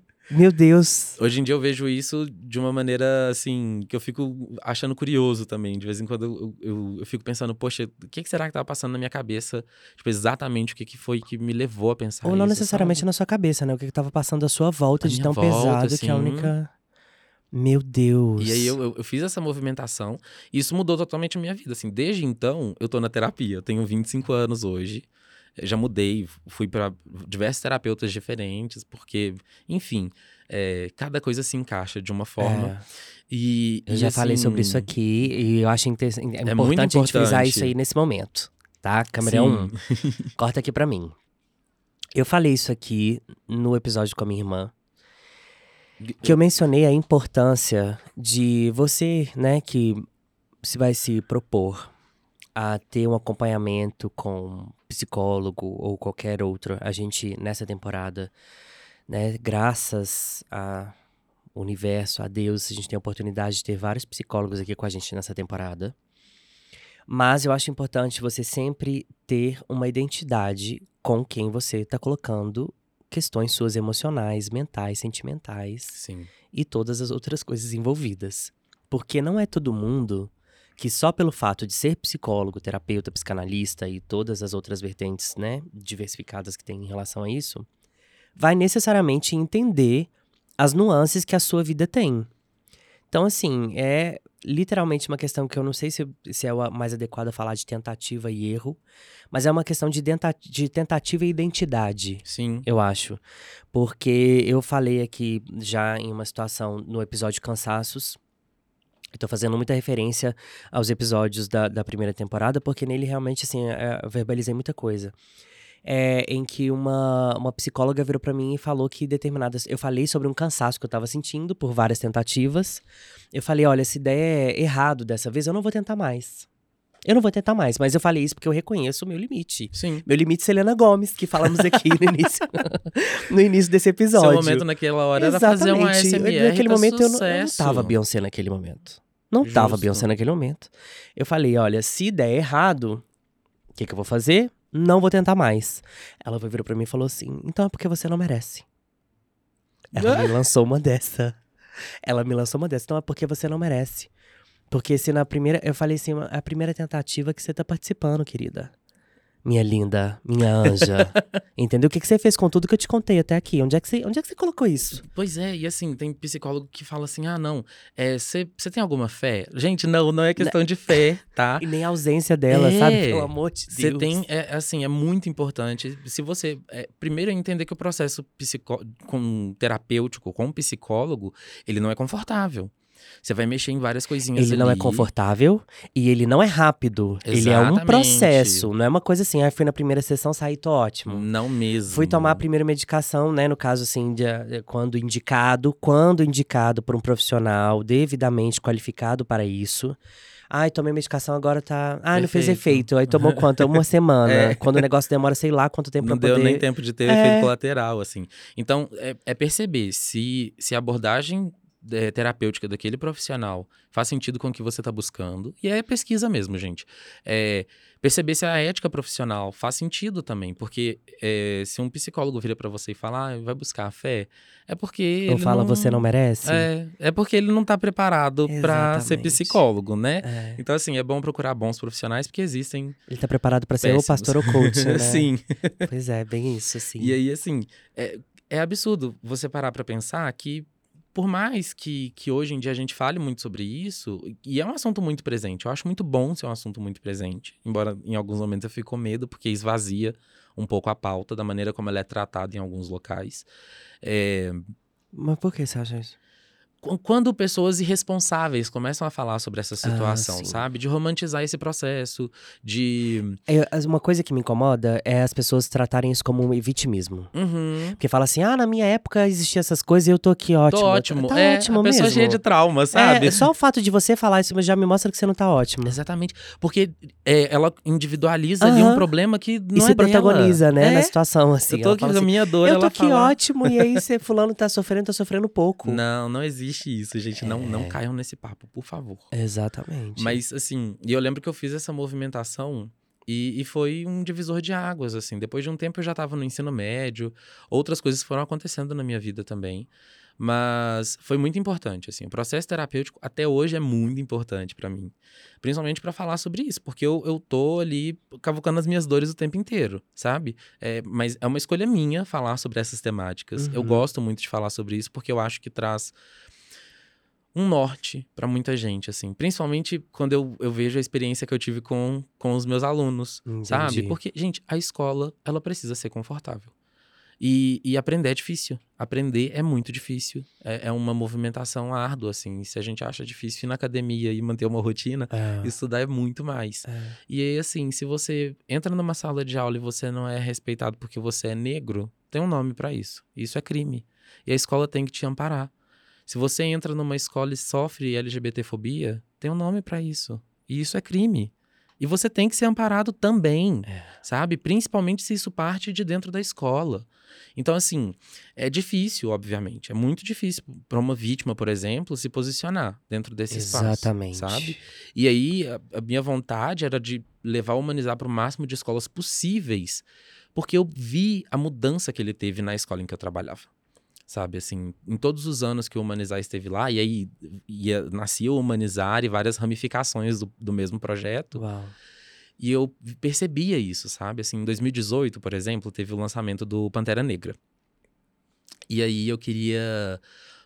Meu Deus. Hoje em dia eu vejo isso de uma maneira, assim, que eu fico achando curioso também. De vez em quando eu, eu, eu fico pensando, poxa, o que, que, será que tava passando na minha cabeça? Tipo, exatamente o que, que foi que me levou a pensar Ou não isso, necessariamente sabe? na sua cabeça, né? O que, que tava passando à sua volta de tão volta, pesado assim... que a única... Meu Deus. E aí eu, eu, eu, fiz essa movimentação e isso mudou totalmente a minha vida. Assim, desde então, eu tô na terapia. Eu tenho 25 anos hoje já mudei, fui para diversos terapeutas diferentes, porque, enfim, é, cada coisa se encaixa de uma forma. É. E, eu já assim, falei sobre isso aqui e eu acho é, importante, é importante, a gente frisar isso aí nesse momento, tá? Câmera 1, um, corta aqui para mim. Eu falei isso aqui no episódio com a minha irmã, que eu mencionei a importância de você, né, que se vai se propor a ter um acompanhamento com psicólogo ou qualquer outro. A gente, nessa temporada, né, graças ao universo, a Deus, a gente tem a oportunidade de ter vários psicólogos aqui com a gente nessa temporada. Mas eu acho importante você sempre ter uma identidade com quem você está colocando questões suas emocionais, mentais, sentimentais Sim. e todas as outras coisas envolvidas. Porque não é todo mundo que só pelo fato de ser psicólogo, terapeuta, psicanalista e todas as outras vertentes, né, diversificadas que tem em relação a isso, vai necessariamente entender as nuances que a sua vida tem. Então, assim, é literalmente uma questão que eu não sei se, se é o mais adequado falar de tentativa e erro, mas é uma questão de, tenta, de tentativa e identidade. Sim. Eu acho. Porque eu falei aqui já em uma situação no episódio Cansaços, Eu tô fazendo muita referência aos episódios da, da primeira temporada, porque nele realmente, assim, é, eu verbalizei muita coisa. É, em que uma, uma psicóloga virou para mim e falou que determinadas. Eu falei sobre um cansaço que eu tava sentindo por várias tentativas. Eu falei: olha, essa ideia é errado dessa vez, eu não vou tentar mais. Eu não vou tentar mais, mas eu falei isso porque eu reconheço o meu limite. Sim. Meu limite, Selena Gomes, que falamos aqui no início, no início desse episódio. Seu momento naquela hora era fazer um ASMR Naquele tá momento eu não, eu não sucesso. tava Beyoncé naquele momento. Não tava Justo. Beyoncé naquele momento. Eu falei, olha, se der errado, o que, que eu vou fazer? Não vou tentar mais. Ela virou pra mim e falou assim, então é porque você não merece. Ela me lançou uma dessa. Ela me lançou uma dessa, então é porque você não merece. Porque se na primeira. Eu falei assim, é a primeira tentativa que você tá participando, querida. Minha linda, minha anja. Entendeu? O que, que você fez com tudo que eu te contei até aqui? Onde é que você, onde é que você colocou isso? Pois é, e assim, tem psicólogo que fala assim: ah, não, você tem alguma fé? Gente, não, não é questão de fé, tá? E nem a ausência dela, É. sabe? Pelo amor de Deus. Você tem, é, assim, é muito importante. Se você. é, primeiro, é entender que o processo psicó com terapêutico, com um psicólogo, ele não é confortável. Você vai mexer em várias coisinhas Ele não é ali. confortável e ele não é rápido. Ele é um Exatamente. processo. Não é uma coisa assim, ah, fui na primeira sessão, saí, tô ótimo. Não mesmo. Fui tomar a primeira medicação, né? No caso, assim, de, de- quando indicado, quando indicado por um profissional devidamente qualificado para isso. Ai, tomei medicação, agora tá. Ai, não fez Perfeito. efeito. Aí tomou quanto? Uma semana. É. Quando o negócio demora, sei lá quanto tempo Não pra deu poder. nem tempo de ter É. efeito colateral, assim. Então, é, é perceber se, se a abordagem é, terapêutica daquele profissional faz sentido com o que você está buscando. E é pesquisa mesmo, gente. É, perceber se a ética profissional faz sentido também. Porque é, se um psicólogo vira para você e fala, ah, vai buscar a fé, é porque. Ou ele fala, não, você não merece? É, é porque ele não tá preparado para ser psicólogo, né? É. Então, assim, é bom procurar bons profissionais, porque existem. Ele tá preparado pra ser o Péssimos. pastor ou coach, né? Sim. Pois é, bem isso, assim. E aí, assim, é, é absurdo você parar pra pensar que, por mais que, que hoje em dia a gente fale muito sobre isso, e é um assunto muito presente, eu acho muito bom ser um assunto muito presente, embora em alguns momentos eu fique com medo, porque esvazia um pouco a pauta da maneira como ela é tratada em alguns locais. É, Mas por que você acha isso? Qu- quando pessoas irresponsáveis começam a falar sobre essa situação, sim. sabe? De romantizar esse processo, de. É, uma coisa que me incomoda é as pessoas tratarem isso como um vitimismo. Uhum. Porque fala assim, ah, na minha época existia essas coisas e eu tô aqui ótimo. Tô ótimo. Tá é, ótimo a pessoa mesmo. cheia de trauma, sabe? É, só o fato de você falar isso já me mostra que você não tá ótimo. Exatamente. Porque é, ela individualiza ali um problema que não e é se dela. protagoniza, né, É. na situação, assim. Eu tô aqui assim, minha dor, eu tô aqui fala... ótimo, e aí você fulano tá sofrendo, tá sofrendo pouco. Não, não existe isso, gente. Não, não É. caiam nesse papo, por favor. Exatamente. Mas, assim, e eu lembro que eu fiz essa movimentação e, e foi um divisor de águas, assim. Depois de um tempo eu já tava no ensino médio, outras coisas foram acontecendo na minha vida também. Mas foi muito importante, assim. O processo terapêutico até hoje é muito importante pra mim. Principalmente pra falar sobre isso, porque eu, eu tô ali cavucando as minhas dores o tempo inteiro, sabe? É, mas é uma escolha minha falar sobre essas temáticas. Eu Uhum. gosto muito de falar sobre isso, porque eu acho que traz um norte pra muita gente, assim. Principalmente quando eu, eu vejo a experiência que eu tive com, com os meus alunos, sabe? Entendi. Porque, gente, a escola, ela precisa ser confortável. E, e aprender é difícil. Aprender é muito difícil. É, é uma movimentação árdua, assim. Se a gente acha difícil ir na academia e manter uma rotina, É, estudar é muito mais. é. E aí, assim, se você entra numa sala de aula e você não é respeitado porque você é negro, tem um nome pra isso. Isso é crime. E a escola tem que te amparar. Se você entra numa escola e sofre LGBTfobia, tem um nome pra isso. E isso é crime. E você tem que ser amparado também, É. sabe? Principalmente se isso parte de dentro da escola. Então, assim, é difícil, obviamente. É muito difícil para uma vítima, por exemplo, se posicionar dentro desse Exatamente. espaço, sabe? E aí, a, a minha vontade era de levar o Humanizar para o máximo de escolas possíveis, porque eu vi a mudança que ele teve na escola em que eu trabalhava. Sabe, assim, em todos os anos que o Humanizar esteve lá, e aí ia, nascia o Humanizar e várias ramificações do, do mesmo projeto, Uau. e eu percebia isso, sabe? Assim, em 2018, por exemplo, teve o lançamento do Pantera Negra. E aí eu queria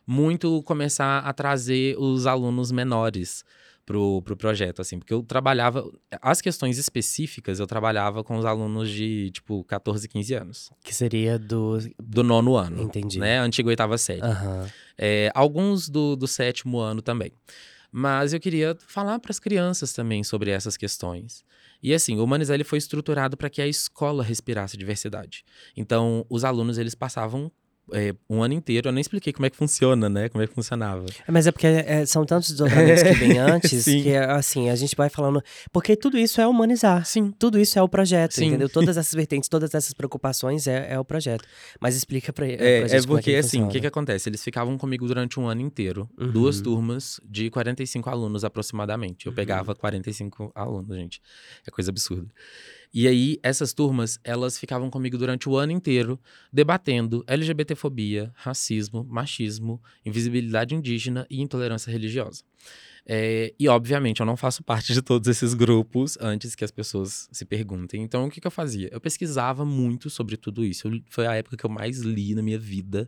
muito começar a trazer os alunos menores pro, pro projeto, assim, porque eu trabalhava. As questões específicas eu trabalhava com os alunos de, tipo, 14, 15 anos. Que seria do. Do nono ano. Entendi. Né? Antiga oitava série. Aham. É, alguns do, do sétimo ano também. Mas eu queria falar para as crianças também sobre essas questões. E assim, o Humanizar ele foi estruturado para que a escola respirasse diversidade. Então, os alunos eles passavam é, um ano inteiro, eu nem expliquei como é que funciona, né? Como é que funcionava. Mas é porque é, são tantos desdobramentos que vêm antes que, assim, a gente vai falando. Porque tudo isso é humanizar. Sim. Tudo isso é o projeto, Sim. entendeu? Todas essas vertentes, todas essas preocupações é, é o projeto. Mas explica pra, é, pra gente. É porque, é assim, o que, que acontece? Eles ficavam comigo durante um ano inteiro, uhum. duas turmas de 45 alunos aproximadamente. Eu uhum. pegava 45 alunos, gente. É coisa absurda. E aí, essas turmas, elas ficavam comigo durante o ano inteiro, debatendo LGBTfobia, racismo, machismo, invisibilidade indígena e intolerância religiosa. É, e, obviamente, eu não faço parte de todos esses grupos antes que as pessoas se perguntem. Então, o que, que eu fazia? Eu pesquisava muito sobre tudo isso. Eu, foi a época que eu mais li na minha vida.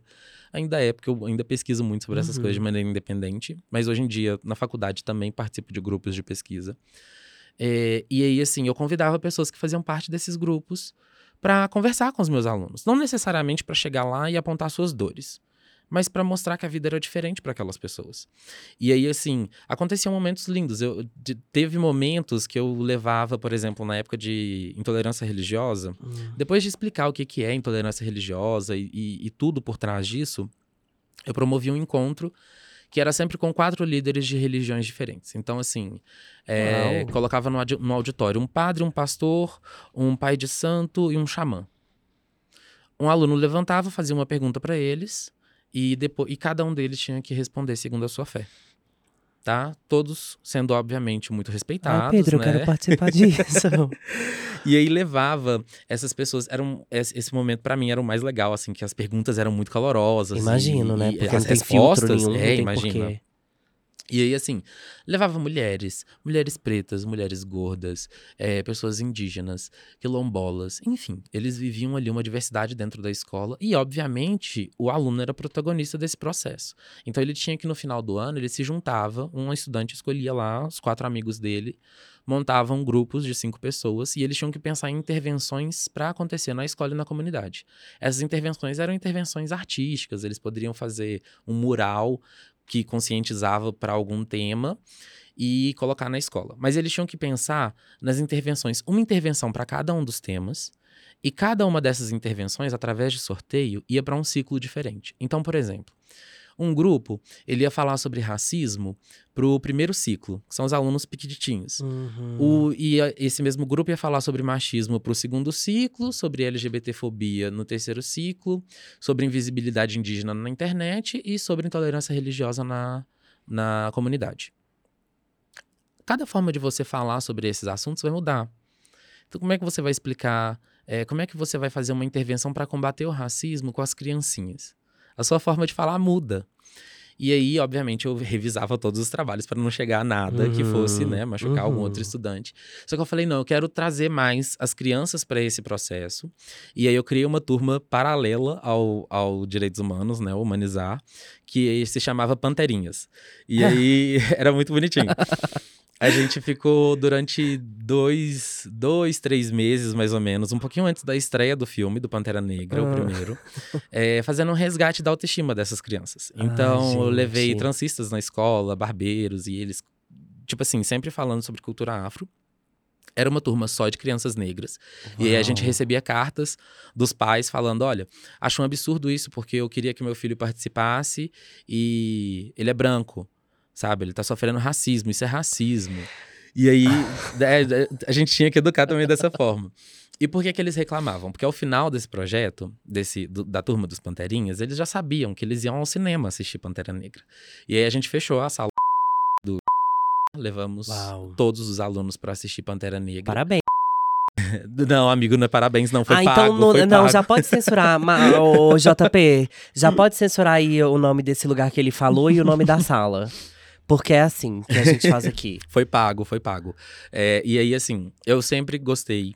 Ainda é, porque eu ainda pesquiso muito sobre essas uhum. coisas de maneira independente. Mas hoje em dia, na faculdade, também participo de grupos de pesquisa. É, e aí, assim, eu convidava pessoas que faziam parte desses grupos para conversar com os meus alunos. Não necessariamente para chegar lá e apontar suas dores, mas para mostrar que a vida era diferente para aquelas pessoas. E aí, assim, aconteciam momentos lindos. Eu, de, teve momentos que eu levava, por exemplo, na época de intolerância religiosa, hum. depois de explicar o que, que é intolerância religiosa e, e, e tudo por trás disso, eu promovi um encontro que era sempre com quatro líderes de religiões diferentes. Então, assim, é, colocava no, no auditório um padre, um pastor, um pai de santo e um xamã. Um aluno levantava, fazia uma pergunta para eles e, depois, e cada um deles tinha que responder segundo a sua fé tá? Todos sendo, obviamente, muito respeitados. Ah, Pedro, né? eu quero participar disso. e aí levava essas pessoas. Eram, esse momento, para mim, era o mais legal, assim, que as perguntas eram muito calorosas. Imagino, e, né? Porque as respostas. Nenhum, é, imagina. Porquê. E aí, assim, levava mulheres, mulheres pretas, mulheres gordas, é, pessoas indígenas, quilombolas, enfim, eles viviam ali uma diversidade dentro da escola e, obviamente, o aluno era protagonista desse processo. Então, ele tinha que, no final do ano, ele se juntava, um estudante escolhia lá os quatro amigos dele, montavam grupos de cinco pessoas e eles tinham que pensar em intervenções para acontecer na escola e na comunidade. Essas intervenções eram intervenções artísticas, eles poderiam fazer um mural que conscientizava para algum tema e colocar na escola. Mas eles tinham que pensar nas intervenções, uma intervenção para cada um dos temas, e cada uma dessas intervenções, através de sorteio, ia para um ciclo diferente. Então, por exemplo, um grupo, ele ia falar sobre racismo para o primeiro ciclo, que são os alunos pequititinhos. Uhum. O, e a, esse mesmo grupo ia falar sobre machismo para o segundo ciclo, sobre LGBTfobia no terceiro ciclo, sobre invisibilidade indígena na internet e sobre intolerância religiosa na, na comunidade. Cada forma de você falar sobre esses assuntos vai mudar. Então, como é que você vai explicar? É, como é que você vai fazer uma intervenção para combater o racismo com as criancinhas? A sua forma de falar muda. E aí, obviamente, eu revisava todos os trabalhos para não chegar a nada uhum, que fosse, né, machucar uhum. algum outro estudante. Só que eu falei, não, eu quero trazer mais as crianças para esse processo. E aí eu criei uma turma paralela ao, ao Direitos Humanos, né, Humanizar, que se chamava Panterinhas. E aí era muito bonitinho. A gente ficou durante dois, dois, três meses, mais ou menos, um pouquinho antes da estreia do filme, do Pantera Negra, ah. o primeiro, é, fazendo um resgate da autoestima dessas crianças. Ah, então, ah, eu levei transistas na escola, barbeiros, e eles, tipo assim, sempre falando sobre cultura afro. Era uma turma só de crianças negras. Uau. E aí a gente recebia cartas dos pais falando: olha, acho um absurdo isso, porque eu queria que meu filho participasse e ele é branco sabe? Ele tá sofrendo racismo, isso é racismo. E aí, é, é, a gente tinha que educar também dessa forma. E por que, que eles reclamavam? Porque ao final desse projeto, desse, do, da turma dos Panterinhas, eles já sabiam que eles iam ao cinema assistir Pantera Negra. E aí a gente fechou a sala do. Levamos Uau. todos os alunos para assistir Pantera Negra. Parabéns. Não, amigo, não é parabéns, não. Foi ah, pago. Então não, não já pode censurar, o JP. Já pode censurar aí o nome desse lugar que ele falou e o nome da sala. Porque é assim que a gente faz aqui. foi pago, foi pago. É, e aí, assim, eu sempre gostei.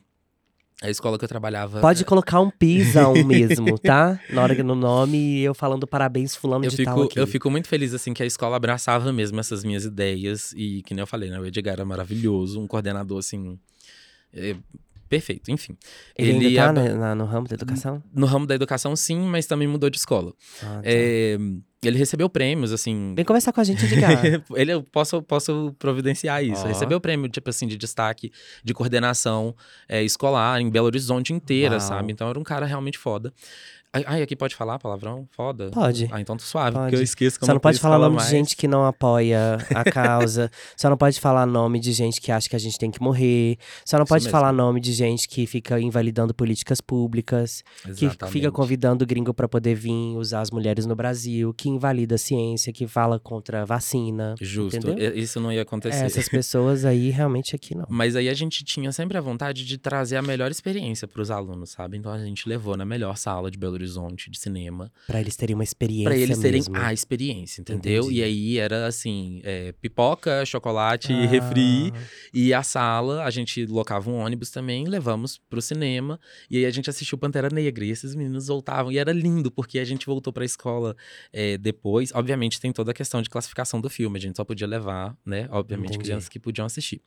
A escola que eu trabalhava. Pode colocar um pisão mesmo, tá? Na hora que no nome e eu falando parabéns, fulano eu de fico, tal aqui. Eu fico muito feliz, assim, que a escola abraçava mesmo essas minhas ideias. E que nem eu falei, né? O Edgar era maravilhoso, um coordenador, assim. É, perfeito, enfim. Ele, ele ainda tá no ramo da educação? No ramo da educação, sim, mas também mudou de escola. Ah, tá. é, ele recebeu prêmios, assim. Vem conversar com a gente de cá. ele, eu posso, posso providenciar isso. Ó. Recebeu prêmio, tipo assim, de destaque de coordenação é, escolar em Belo Horizonte inteira, Uau. sabe? Então era um cara realmente foda. Ai, aqui pode falar palavrão? Foda? Pode. Ah, então tô suave, Pode. porque eu esqueço como Só não pode falar nome mais. de gente que não apoia a causa. Só não pode falar nome de gente que acha que a gente tem que morrer. Só não Isso pode mesmo. falar nome de gente que fica invalidando políticas públicas. Que Exatamente. fica convidando o gringo pra poder vir usar as mulheres no Brasil. Que invalida a ciência, que fala contra a vacina. Justo, Entendeu? isso não ia acontecer. Essas pessoas aí, realmente, aqui não. Mas aí a gente tinha sempre a vontade de trazer a melhor experiência para os alunos, sabe? Então a gente levou na melhor sala de Belo Horizonte de cinema Pra eles terem uma experiência para eles terem mesmo. a experiência, entendeu? Entendi. E aí era assim, é, pipoca, chocolate, Ah, refri e a sala. A gente locava um ônibus também, levamos pro cinema e aí a gente assistiu Pantera Negra e esses meninos voltavam e era lindo porque a gente voltou para a escola é, depois. Obviamente tem toda a questão de classificação do filme, a gente só podia levar, né? Obviamente Entendi. crianças que podiam assistir.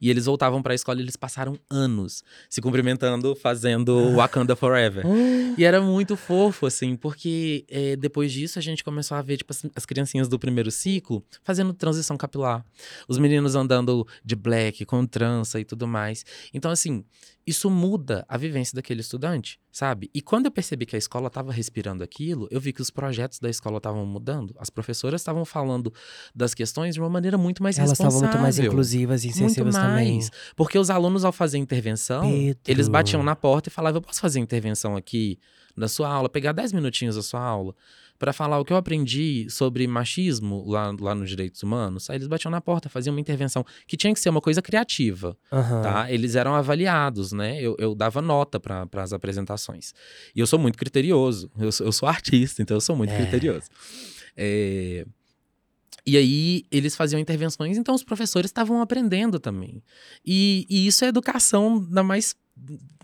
E eles voltavam para a escola e eles passaram anos se cumprimentando, fazendo Wakanda Forever. Hum, E era muito fofo, assim, porque é, depois disso a gente começou a ver, tipo, as, as criancinhas do primeiro ciclo fazendo transição capilar. Os meninos andando de black, com trança e tudo mais. Então, assim, isso muda a vivência daquele estudante, sabe? E quando eu percebi que a escola estava respirando aquilo, eu vi que os projetos da escola estavam mudando. As professoras estavam falando das questões de uma maneira muito mais Elas estavam responsável. muito mais inclusivas e Muito sensíveis também. mais. Porque os alunos, ao fazer intervenção, Pedro. eles batiam na porta e falavam: Eu posso fazer intervenção aqui na sua aula, pegar 10 minutinhos da sua aula, para falar o que eu aprendi sobre machismo lá, lá nos direitos humanos? Aí eles batiam na porta, faziam uma intervenção que tinha que ser uma coisa criativa, Aham. tá? Eles eram avaliados, né? Eu, eu dava nota para as apresentações. E eu sou muito criterioso. Eu sou, eu sou artista, então eu sou muito É. criterioso. É, E aí eles faziam intervenções, então os professores estavam aprendendo também. E, e isso é educação na mais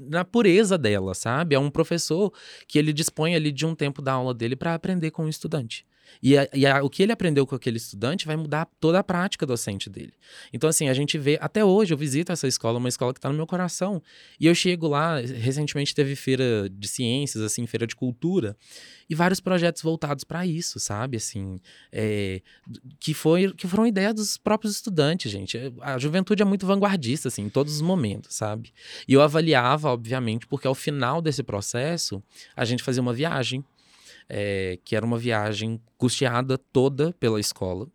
na pureza dela, sabe? É um professor que ele dispõe ali de um tempo da aula dele para aprender com o estudante. E, a- e a- o que ele aprendeu com aquele estudante vai mudar toda a prática docente dele. Então, assim, a gente vê. Até hoje eu visito essa escola, uma escola que está no meu coração. E eu chego lá, recentemente teve feira de ciências, assim, feira de cultura, e vários projetos voltados para isso, sabe? Assim, é, que, foi, que foram ideias dos próprios estudantes, gente. A juventude é muito vanguardista, assim, em todos os momentos, sabe? E eu avaliava, obviamente, porque ao final desse processo, a gente fazia uma viagem, é, que era uma viagem custeada toda pela escola,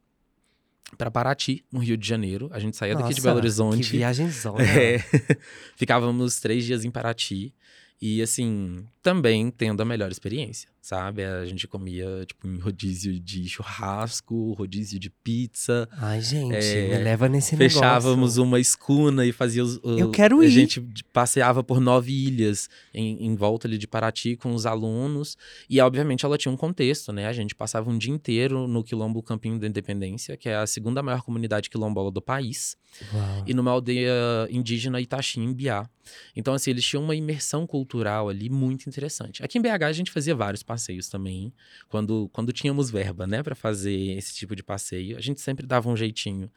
para Paraty, no Rio de Janeiro. A gente saía daqui de Nossa, Belo Horizonte. Que viagenzona. É. Ficávamos três dias em Paraty. E, assim, também tendo a melhor experiência, sabe? A gente comia, tipo, em rodízio de churrasco, rodízio de pizza. Ai, gente, É, me leva nesse Fechávamos negócio. uma escuna e fazia os. o- Eu quero A ir. gente passeava por nove ilhas em, em volta ali de Paraty com os alunos. E, obviamente, ela tinha um contexto, né? A gente passava um dia inteiro no Quilombo Campinho da Independência, que é a segunda maior comunidade quilombola do país Uau. e numa aldeia indígena Itaxim, em Biá. Então, assim, eles tinham uma imersão cultural ali muito interessante. Aqui em BH a gente fazia vários passeios também, quando, quando tínhamos verba, né, para fazer esse tipo de passeio. A gente sempre dava um jeitinho.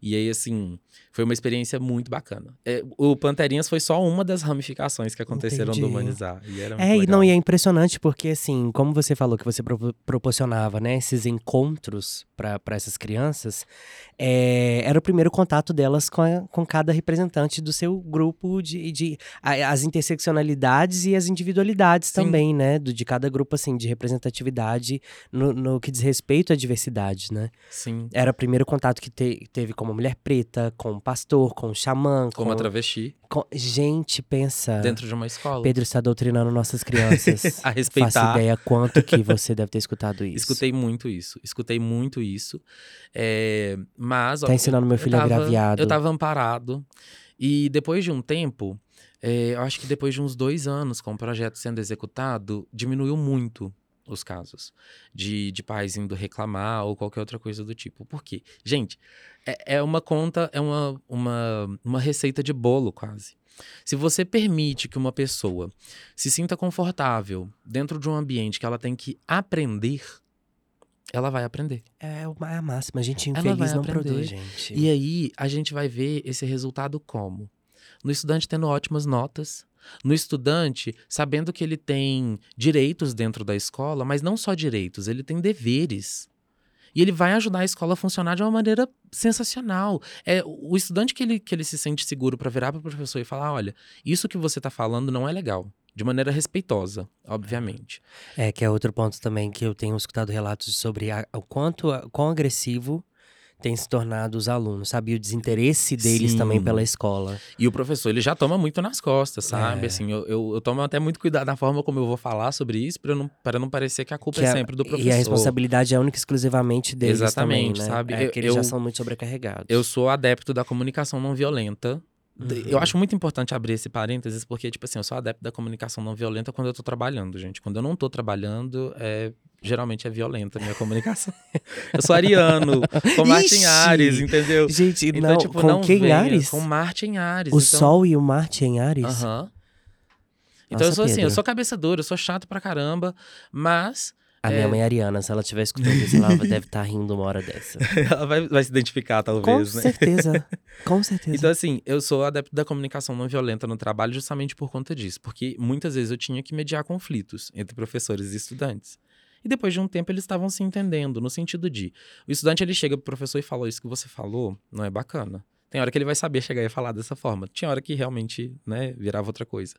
E aí, assim, foi uma experiência muito bacana. É, o Panterinhas foi só uma das ramificações que aconteceram Entendi. do Humanizar. E era É, e não, e é impressionante porque, assim, como você falou que você pro- proporcionava, né, esses encontros para essas crianças, é, era o primeiro contato delas com, a- com cada representante do seu grupo de, de a- as interseccionalidades e as individualidades Sim. também, né, do, de cada grupo, assim, de representatividade no, no que diz respeito à diversidade, né. Sim. Era o primeiro contato que te- teve com uma mulher preta, com um pastor, com um xamã, Como a travesti, com- Gente, pensa... dentro de uma escola. Pedro está doutrinando nossas crianças. A respeitar. Faço ideia quanto que você deve ter escutado isso. Escutei muito isso. Escutei muito isso. É, mas. ó, Tá ensinando meu eu filho a virar tava- viado. Eu tava amparado. E depois de um tempo, é, eu acho que depois de uns dois anos com o projeto sendo executado, diminuiu muito os casos de, de pais indo reclamar ou qualquer outra coisa do tipo. Por quê? Gente, é, é uma conta, é uma, uma, uma receita de bolo quase. Se você permite que uma pessoa se sinta confortável dentro de um ambiente que ela tem que aprender, ela vai aprender. É uma- é a máxima. Gente Ela infeliz não aprender. produz, gente. E aí a gente vai ver esse resultado como? No estudante tendo ótimas notas, No estudante, sabendo que ele tem direitos dentro da escola, mas não só direitos, ele tem deveres. E ele vai ajudar a escola a funcionar de uma maneira sensacional. É o estudante que ele, que ele se sente seguro para virar para o professor e falar: olha, isso que você está falando não é legal. De maneira respeitosa, obviamente. É, que é outro ponto também que eu tenho escutado relatos sobre a, o quanto, quão agressivo tem se tornado os alunos, sabe? E o desinteresse deles Sim. também pela escola. E o professor, ele já toma muito nas costas, sabe? É. Assim, eu, eu, eu, tomo até muito cuidado na forma como eu vou falar sobre isso, para não, pra não parecer que a culpa que é sempre do professor. E a responsabilidade é única e exclusivamente deles Exatamente, também, né? sabe? É, eu, que eles já são muito sobrecarregados. Eu sou adepto da comunicação não violenta, Uhum. Eu acho muito importante abrir esse parênteses, porque, tipo assim, eu sou adepto da comunicação não violenta quando eu tô trabalhando, gente. Quando eu não tô trabalhando, é geralmente é violenta a minha comunicação. eu sou ariano, com Marte em Ares, entendeu? Gente, então, não, tipo, com não quem venha, Ares? Com Marte em Ares. O então... Sol e o Marte em Ares? Aham. Uhum. Então Nossa, eu sou Pedro. assim, eu sou cabeça dura, eu sou chato pra caramba, mas a minha é... mãe é Ariana, se ela estiver escutando isso, ela deve estar tá rindo uma hora dessa. ela vai, vai, se identificar, talvez, Com né? certeza. Com certeza. Então, assim, eu sou adepto da comunicação não violenta no trabalho justamente por conta disso. Porque muitas vezes eu tinha que mediar conflitos entre professores e estudantes. E depois de um tempo eles estavam se entendendo, no sentido de: o estudante ele chega pro professor e fala: Isso que você falou não é bacana. Tem hora que ele vai saber chegar e falar dessa forma. Tinha hora que realmente, né, virava outra coisa.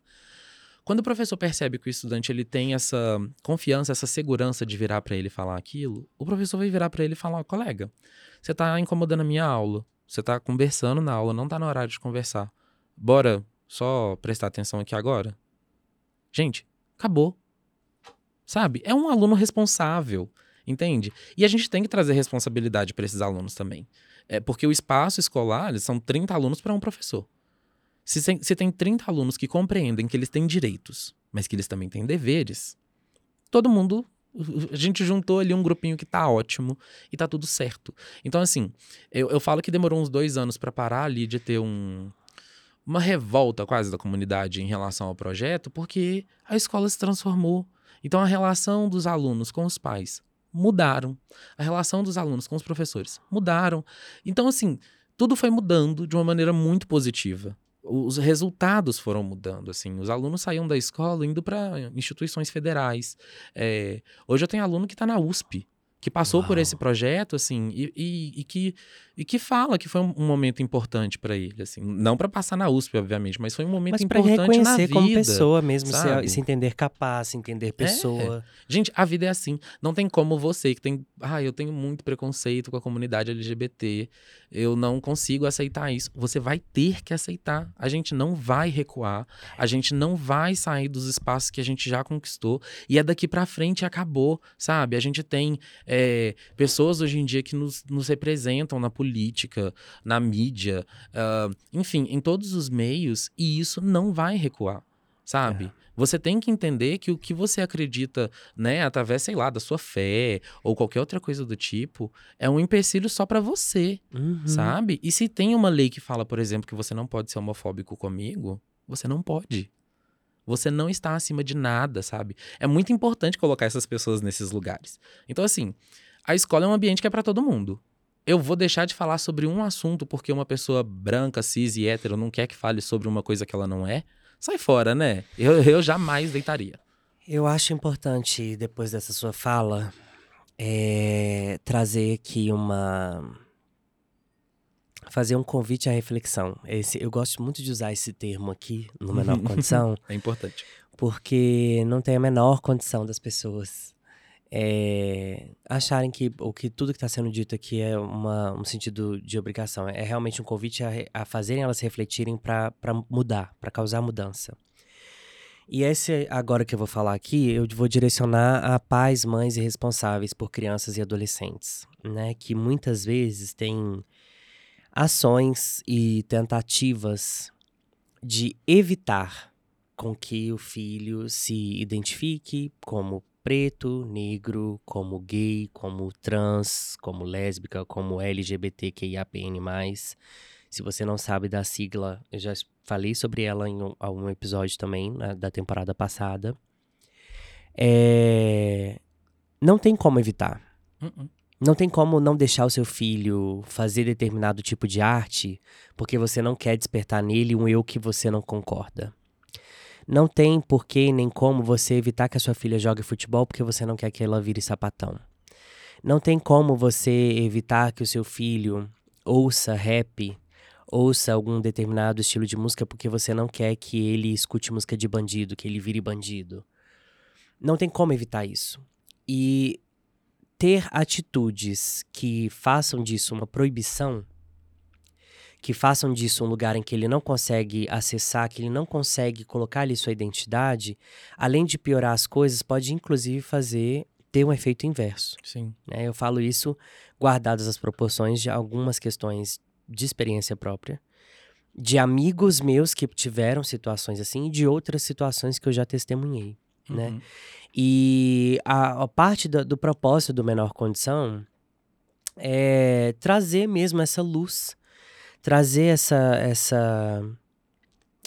Quando o professor percebe que o estudante ele tem essa confiança, essa segurança de virar para ele falar aquilo, o professor vai virar para ele e falar: colega, você está incomodando a minha aula, você está conversando na aula, não está na hora de conversar. Bora só prestar atenção aqui agora? Gente, acabou. Sabe? É um aluno responsável, entende? E a gente tem que trazer responsabilidade para esses alunos também. É porque o espaço escolar, são 30 alunos para um professor. Se, se tem 30 alunos que compreendem que eles têm direitos, mas que eles também têm deveres, todo mundo. A gente juntou ali um grupinho que tá ótimo e tá tudo certo. Então, assim, eu, eu falo que demorou uns dois anos para parar ali de ter um, uma revolta quase da comunidade em relação ao projeto, porque a escola se transformou. Então, a relação dos alunos com os pais mudaram. A relação dos alunos com os professores mudaram. Então, assim, tudo foi mudando de uma maneira muito positiva os resultados foram mudando, assim, os alunos saíam da escola indo para instituições federais. É, hoje eu tenho aluno que está na USP, que passou Uau. por esse projeto, assim, e, e, e, que, e que fala que foi um, momento importante para ele, assim, não para passar na USP, obviamente, mas foi um momento mas importante reconhecer na vida. como pessoa mesmo, se, se, entender capaz, se entender pessoa. É. Gente, a vida é assim, não tem como você que tem, ah, eu tenho muito preconceito com a comunidade LGBT, eu não consigo aceitar isso. Você vai ter que aceitar. A gente não vai recuar, a gente não vai sair dos espaços que a gente já conquistou e é daqui para frente acabou, sabe? A gente tem é, pessoas hoje em dia que nos, nos representam na política, na mídia, uh, enfim, em todos os meios, e isso não vai recuar, sabe? É. Você tem que entender que o que você acredita, né, através, sei lá, da sua fé ou qualquer outra coisa do tipo, é um empecilho só para você, uhum. sabe? E se tem uma lei que fala, por exemplo, que você não pode ser homofóbico comigo, você não pode. Você não está acima de nada, sabe? É muito importante colocar essas pessoas nesses lugares. Então, assim, a escola é um ambiente que é para todo mundo. Eu vou deixar de falar sobre um assunto porque uma pessoa branca, cis e hétero não quer que fale sobre uma coisa que ela não é. Sai fora, né? Eu, eu jamais deitaria. Eu acho importante, depois dessa sua fala, é, trazer aqui uma fazer um convite à reflexão. Esse, eu gosto muito de usar esse termo aqui, no menor condição. É importante. Porque não tem a menor condição das pessoas é, acharem que, ou que tudo que está sendo dito aqui é uma, um sentido de obrigação. É realmente um convite a, a fazerem elas refletirem para mudar, para causar mudança. E esse agora que eu vou falar aqui, eu vou direcionar a pais, mães e responsáveis por crianças e adolescentes, né? Que muitas vezes têm ações e tentativas de evitar com que o filho se identifique como preto, negro, como gay, como trans, como lésbica, como LGBTQIAPN+. Se você não sabe da sigla, eu já falei sobre ela em um, um episódio também, né, da temporada passada. É... Não tem como evitar. Uh -uh. Não tem como não deixar o seu filho fazer determinado tipo de arte porque você não quer despertar nele um eu que você não concorda. Não tem porquê nem como você evitar que a sua filha jogue futebol porque você não quer que ela vire sapatão. Não tem como você evitar que o seu filho ouça rap, ouça algum determinado estilo de música porque você não quer que ele escute música de bandido, que ele vire bandido. Não tem como evitar isso. E ter atitudes que façam disso uma proibição, que façam disso um lugar em que ele não consegue acessar, que ele não consegue colocar ali sua identidade, além de piorar as coisas, pode inclusive fazer ter um efeito inverso. Sim. Né? Eu falo isso guardadas as proporções de algumas questões de experiência própria, de amigos meus que tiveram situações assim e de outras situações que eu já testemunhei, né? Uhum. E a, a parte do, do, propósito do Menor Condição é trazer mesmo essa luz, trazer essa, essa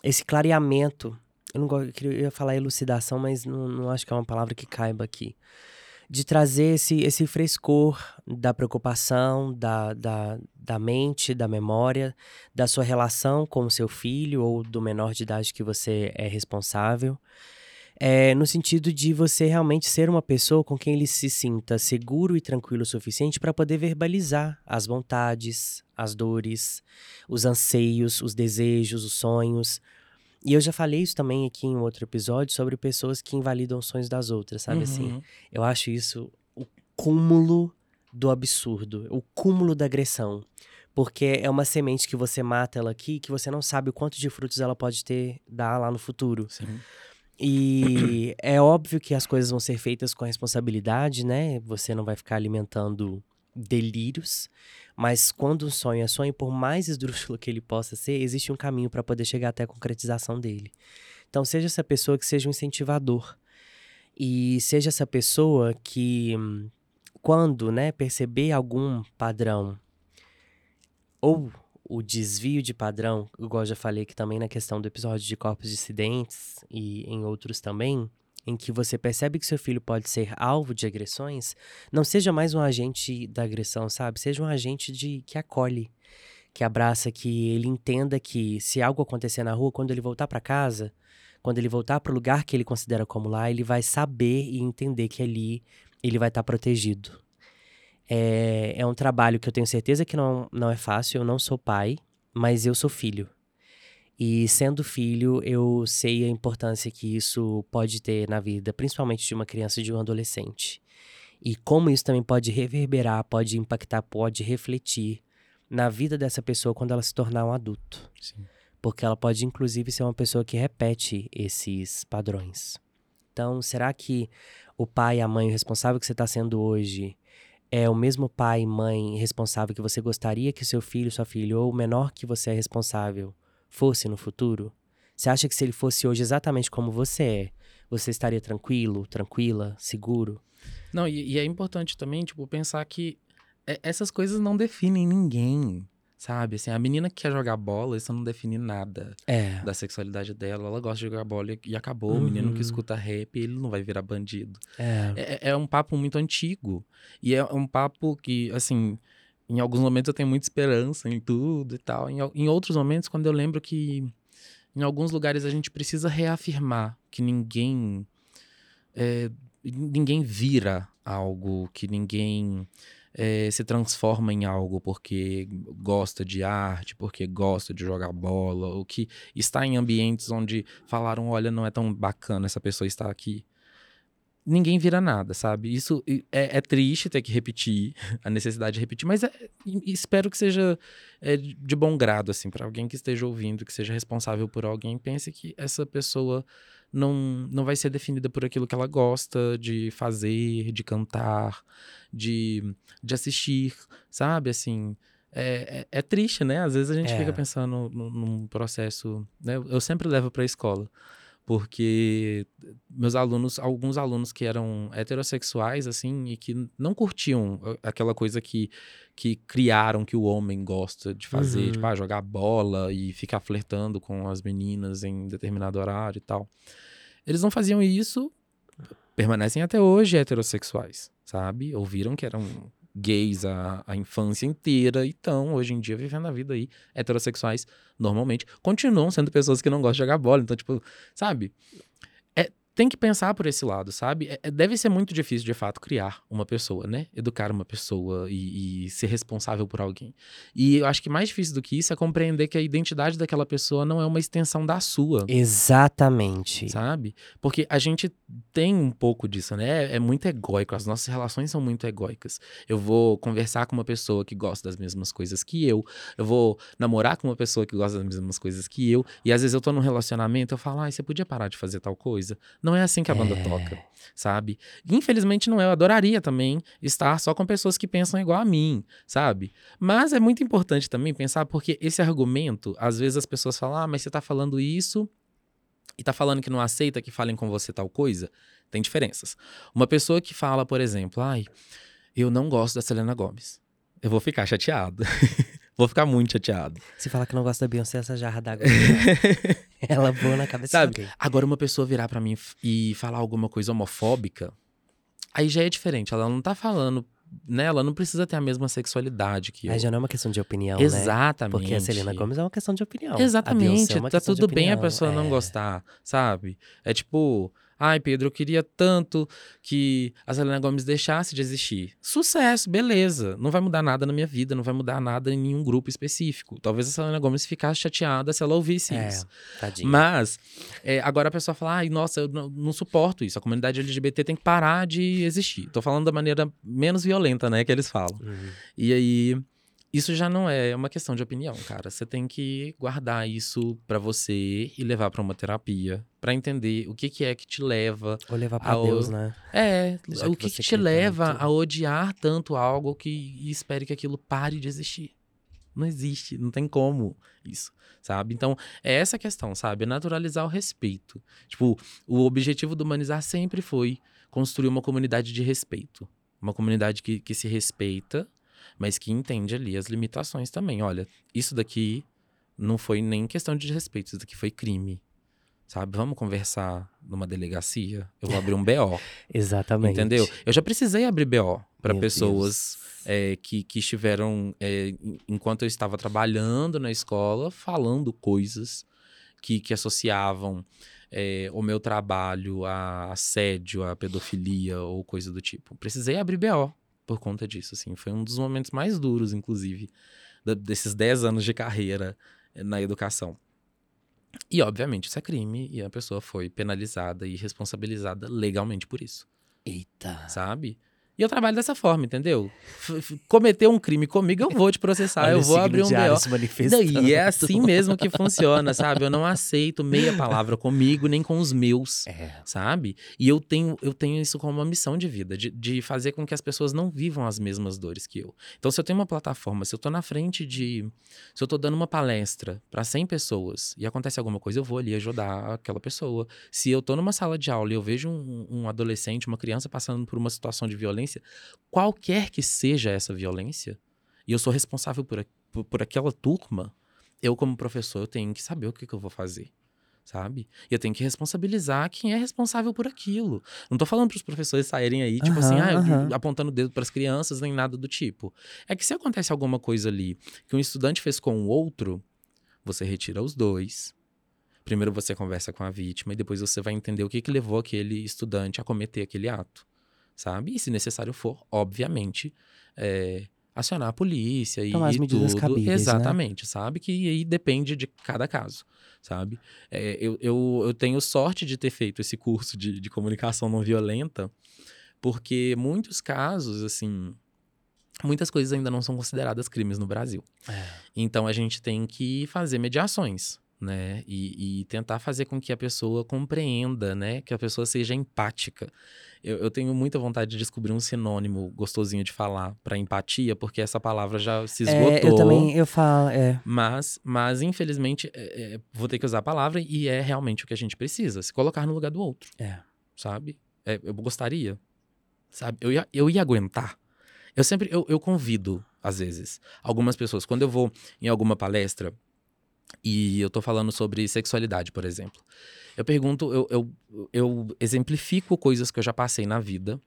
esse clareamento. Eu não eu ia falar elucidação, mas não, não acho que é uma palavra que caiba aqui de trazer esse, esse frescor da preocupação, da, da, da mente, da memória, da sua relação com o seu filho ou do menor de idade que você é responsável. É, no sentido de você realmente ser uma pessoa com quem ele se sinta seguro e tranquilo o suficiente para poder verbalizar as vontades, as dores, os anseios, os desejos, os sonhos. E eu já falei isso também aqui em outro episódio sobre pessoas que invalidam os sonhos das outras, sabe assim? Uhum. Eu acho isso o cúmulo do absurdo, o cúmulo da agressão. Porque é uma semente que você mata ela aqui, que você não sabe o quanto de frutos ela pode ter dar lá no futuro. Sim. E é óbvio que as coisas vão ser feitas com responsabilidade, né? Você não vai ficar alimentando delírios, mas quando um sonho é sonho, por mais esdrúxulo que ele possa ser, existe um caminho para poder chegar até a concretização dele. Então, seja essa pessoa que seja um incentivador. E seja essa pessoa que, quando né, perceber algum padrão ou o desvio de padrão, igual eu já falei aqui também na questão do episódio de corpos dissidentes e em outros também, em que você percebe que seu filho pode ser alvo de agressões, não seja mais um agente da agressão, sabe? Seja um agente de que acolhe, que abraça, que ele entenda que se algo acontecer na rua, quando ele voltar para casa, quando ele voltar para o lugar que ele considera como lá, ele vai saber e entender que ali ele vai estar tá protegido. É, é um trabalho que eu tenho certeza que não, não é fácil. Eu não sou pai, mas eu sou filho. E sendo filho, eu sei a importância que isso pode ter na vida, principalmente de uma criança e de um adolescente. E como isso também pode reverberar, pode impactar, pode refletir na vida dessa pessoa quando ela se tornar um adulto. Sim. Porque ela pode, inclusive, ser uma pessoa que repete esses padrões. Então, será que o pai a mãe responsável que você está sendo hoje é o mesmo pai e mãe responsável que você gostaria que seu filho, sua filha, ou o menor que você é responsável, fosse no futuro? Você acha que se ele fosse hoje exatamente como você é, você estaria tranquilo, tranquila, seguro? Não, e, e é importante também, tipo, pensar que é, essas coisas não definem ninguém, sabe? Assim, a menina que quer jogar bola, isso não define nada é. da sexualidade dela. Ela gosta de jogar bola e, e acabou. Uhum. O menino que escuta rap, ele não vai virar bandido. É. é. É, um papo muito antigo. E é um papo que, assim, em alguns momentos eu tenho muita esperança em tudo e tal. Em, em outros momentos, quando eu lembro que em alguns lugares a gente precisa reafirmar que ninguém. É, ninguém vira algo, que ninguém é, se transforma em algo porque gosta de arte, porque gosta de jogar bola, ou que está em ambientes onde falaram: olha, não é tão bacana essa pessoa estar aqui ninguém vira nada, sabe? Isso é, é, triste ter que repetir, a necessidade de repetir, mas é, espero que seja é, de bom grado, assim, para alguém que esteja ouvindo, que seja responsável por alguém, pense que essa pessoa não, não vai ser definida por aquilo que ela gosta de fazer, de cantar, de, de assistir, sabe? Assim. É, é, é triste, né? Às vezes a gente fica é. pensando num processo. Né? Eu sempre levo para a escola porque meus alunos, alguns alunos que eram heterossexuais, assim, e que não curtiam aquela coisa que, que criaram que o homem gosta de fazer, tipo, uhum. tipo, ah, jogar bola e ficar flertando com as meninas em determinado horário e tal. Eles não faziam isso, permanecem até hoje heterossexuais, sabe? Ouviram que eram gays a, a infância inteira e estão, hoje em dia, vivendo a vida aí, heterossexuais, normalmente. Continuam sendo pessoas que não gostam de jogar bola. Então, tipo, sabe? Tem que pensar por esse lado, sabe? É, é, deve ser muito difícil, de fato, criar uma pessoa, né? Educar uma pessoa e, e, ser responsável por alguém. E eu acho que mais difícil do que isso é compreender que a identidade daquela pessoa não é uma extensão da sua. Exatamente. Sabe? Porque a gente tem um pouco disso, né? É, é muito egóico, as nossas relações são muito egóicas. Eu vou conversar com uma pessoa que gosta das mesmas coisas que eu, eu vou namorar com uma pessoa que gosta das mesmas coisas que eu, e às vezes eu tô num relacionamento, eu falo, ah, você podia parar de fazer tal coisa? Não é assim que a banda é. toca, sabe? Infelizmente não é. Eu adoraria também estar só com pessoas que pensam igual a mim, sabe? Mas é muito importante também pensar, porque esse argumento, às vezes as pessoas falam, ah, mas você tá falando isso e tá falando que não aceita que falem com você tal coisa. Tem diferenças. Uma pessoa que fala, por exemplo, ai, eu não gosto da Selena Gomes. Eu vou ficar chateado. Vou ficar muito chateado. Se falar que não gosta da Beyoncé, essa jarra d'água. ela voa na cabeça Sabe? De Agora, uma pessoa virar para mim e falar alguma coisa homofóbica, aí já é diferente. Ela não tá falando né, ela não precisa ter a mesma sexualidade que eu. Aí já não é uma questão de opinião, Exatamente. né? Porque a Selena Gomes é uma questão de opinião. Exatamente. É tá tudo bem a pessoa é... não gostar, sabe? É tipo, Ai, Pedro, eu queria tanto que a Selena Gomes deixasse de existir. Sucesso, beleza. Não vai mudar nada na minha vida, não vai mudar nada em nenhum grupo específico. Talvez a Selena Gomes ficasse chateada se ela ouvisse é, isso. Tadinha. Mas, é, agora a pessoa fala, ai, nossa, eu não, não, suporto isso. A comunidade LGBT tem que parar de existir. Tô falando da maneira menos violenta, né, que eles falam. Uhum. E aí isso já não é uma questão de opinião, cara. Você tem que guardar isso para você e levar para uma terapia, para entender o que, que é que te leva ou levar para Deus, né? É, já o que, que, que te leva a odiar tanto algo que e espere que aquilo pare de existir. Não existe, não tem como isso, sabe? Então, é essa questão, sabe? É naturalizar o respeito. Tipo, o objetivo do humanizar sempre foi construir uma comunidade de respeito. Uma comunidade que, que se respeita mas que entende ali as limitações também. Olha, isso daqui não foi nem questão de respeito, isso daqui foi crime. Sabe? Vamos conversar numa delegacia? Eu vou abrir um BO. Exatamente. Entendeu? Eu já precisei abrir BO para pessoas é, que, que estiveram, é, enquanto eu estava trabalhando na escola, falando coisas que, que associavam é, o meu trabalho a assédio, a pedofilia ou coisa do tipo. Precisei abrir BO por conta disso, assim. Foi um dos momentos mais duros, inclusive, da, desses 10 anos de carreira eh, na educação. E, obviamente, isso é crime e a pessoa foi penalizada e responsabilizada legalmente por isso. Eita. Sabe? E eu trabalho dessa forma, entendeu? F cometer um crime comigo, eu vou te processar, eu vou abrir um BO. E é assim mesmo que funciona, sabe? Eu não aceito meia palavra comigo, nem com os meus, é. sabe? E eu tenho, eu tenho isso como uma missão de vida, de, de fazer com que as pessoas não vivam as mesmas dores que eu. Então, se eu tenho uma plataforma, se eu tô na frente de. Se eu tô dando uma palestra para 100 pessoas e acontece alguma coisa, eu vou ali ajudar aquela pessoa. Se eu tô numa sala de aula e eu vejo um, um adolescente, uma criança passando por uma situação de violência, violência, qualquer que seja essa violência, e eu sou responsável por, por, por aquela turma, eu, como professor, eu tenho que saber o que, que eu vou fazer sabe? E eu tenho que responsabilizar quem é responsável por aquilo. Não tô falando para os professores saírem aí, tipo uhum, assim, ah, uhum. apontando o dedo para as crianças, nem nada do tipo. É que se acontece alguma coisa ali que um estudante fez com o outro, você retira os dois. Primeiro você conversa com a vítima e depois você vai entender o que, que levou aquele estudante a cometer aquele ato sabe? E se necessário for, obviamente, é, acionar a polícia e, Tomar as medidas tudo. Cabíveis, né? Exatamente, né? sabe? Que aí depende de cada caso, sabe? É, eu, eu, eu, tenho sorte de ter feito esse curso de, de comunicação não violenta, porque muitos casos, assim, muitas coisas ainda não são consideradas crimes no Brasil. É. Então a gente tem que fazer mediações, né? E, e, tentar fazer com que a pessoa compreenda, né? Que a pessoa seja empática. Eu, eu tenho muita vontade de descobrir um sinônimo gostosinho de falar para empatia, porque essa palavra já se esgotou. É, eu também, eu falo, é. Mas, mas infelizmente, é, é, vou ter que usar a palavra e é realmente o que a gente precisa. Se colocar no lugar do outro. É. Sabe? É, eu gostaria, sabe? Eu ia, eu ia aguentar. Eu sempre, eu, eu convido, às vezes, algumas pessoas. Quando eu vou em alguma palestra e eu tô falando sobre sexualidade, por exemplo. Eu pergunto, eu, eu, eu exemplifico coisas que eu já passei na vida.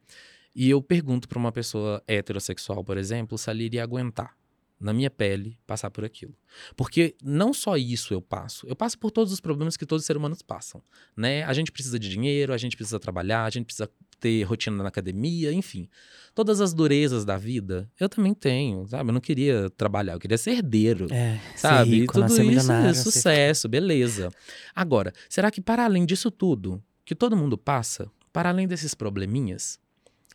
E eu pergunto para uma pessoa heterossexual, por exemplo, se ela iria aguentar na minha pele passar por aquilo. Porque não só isso eu passo, eu passo por todos os problemas que todos os seres humanos passam, né? A gente precisa de dinheiro, a gente precisa trabalhar, a gente precisa ter rotina na academia, enfim. Todas as durezas da vida, eu também tenho, sabe? Eu não queria trabalhar, eu queria ser herdeiro, É, sabe? ser E rico, tudo isso é sucesso, beleza. Agora, será que para além disso tudo, que todo mundo passa, para além desses probleminhas,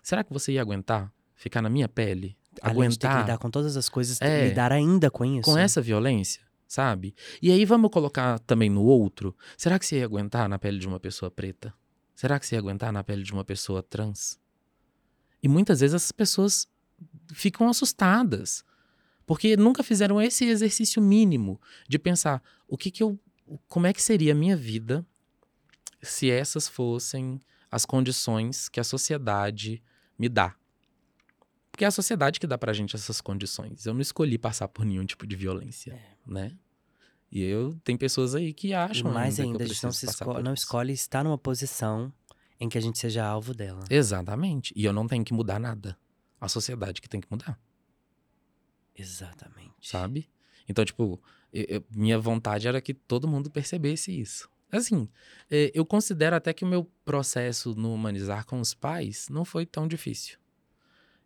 será que você ia aguentar ficar na minha pele? Além de ter que aguentar lidar com todas as coisas, É. lidar ainda com isso. com essa violência, sabe? E aí vamos colocar também no outro. Será que você ia aguentar na pele de uma pessoa preta? Será que você ia aguentar na pele de uma pessoa trans? E muitas vezes essas pessoas ficam assustadas. Porque nunca fizeram esse exercício mínimo de pensar o que que eu. Como é que seria a minha vida se essas fossem as condições que a sociedade me dá? Porque é a sociedade que dá pra gente essas condições. Eu não escolhi passar por nenhum tipo de violência, né? E eu tem pessoas aí que E acham mais ainda, ainda, a gente não, esco- não escolhe estar numa posição em que a gente seja alvo dela. Exatamente. E eu não tenho que mudar nada. A sociedade que tem que mudar, Exatamente. sabe? Então, tipo, eu- eu- minha vontade era que todo mundo percebesse isso. Assim, eu considero até que o meu processo no humanizar com os pais não foi tão difícil.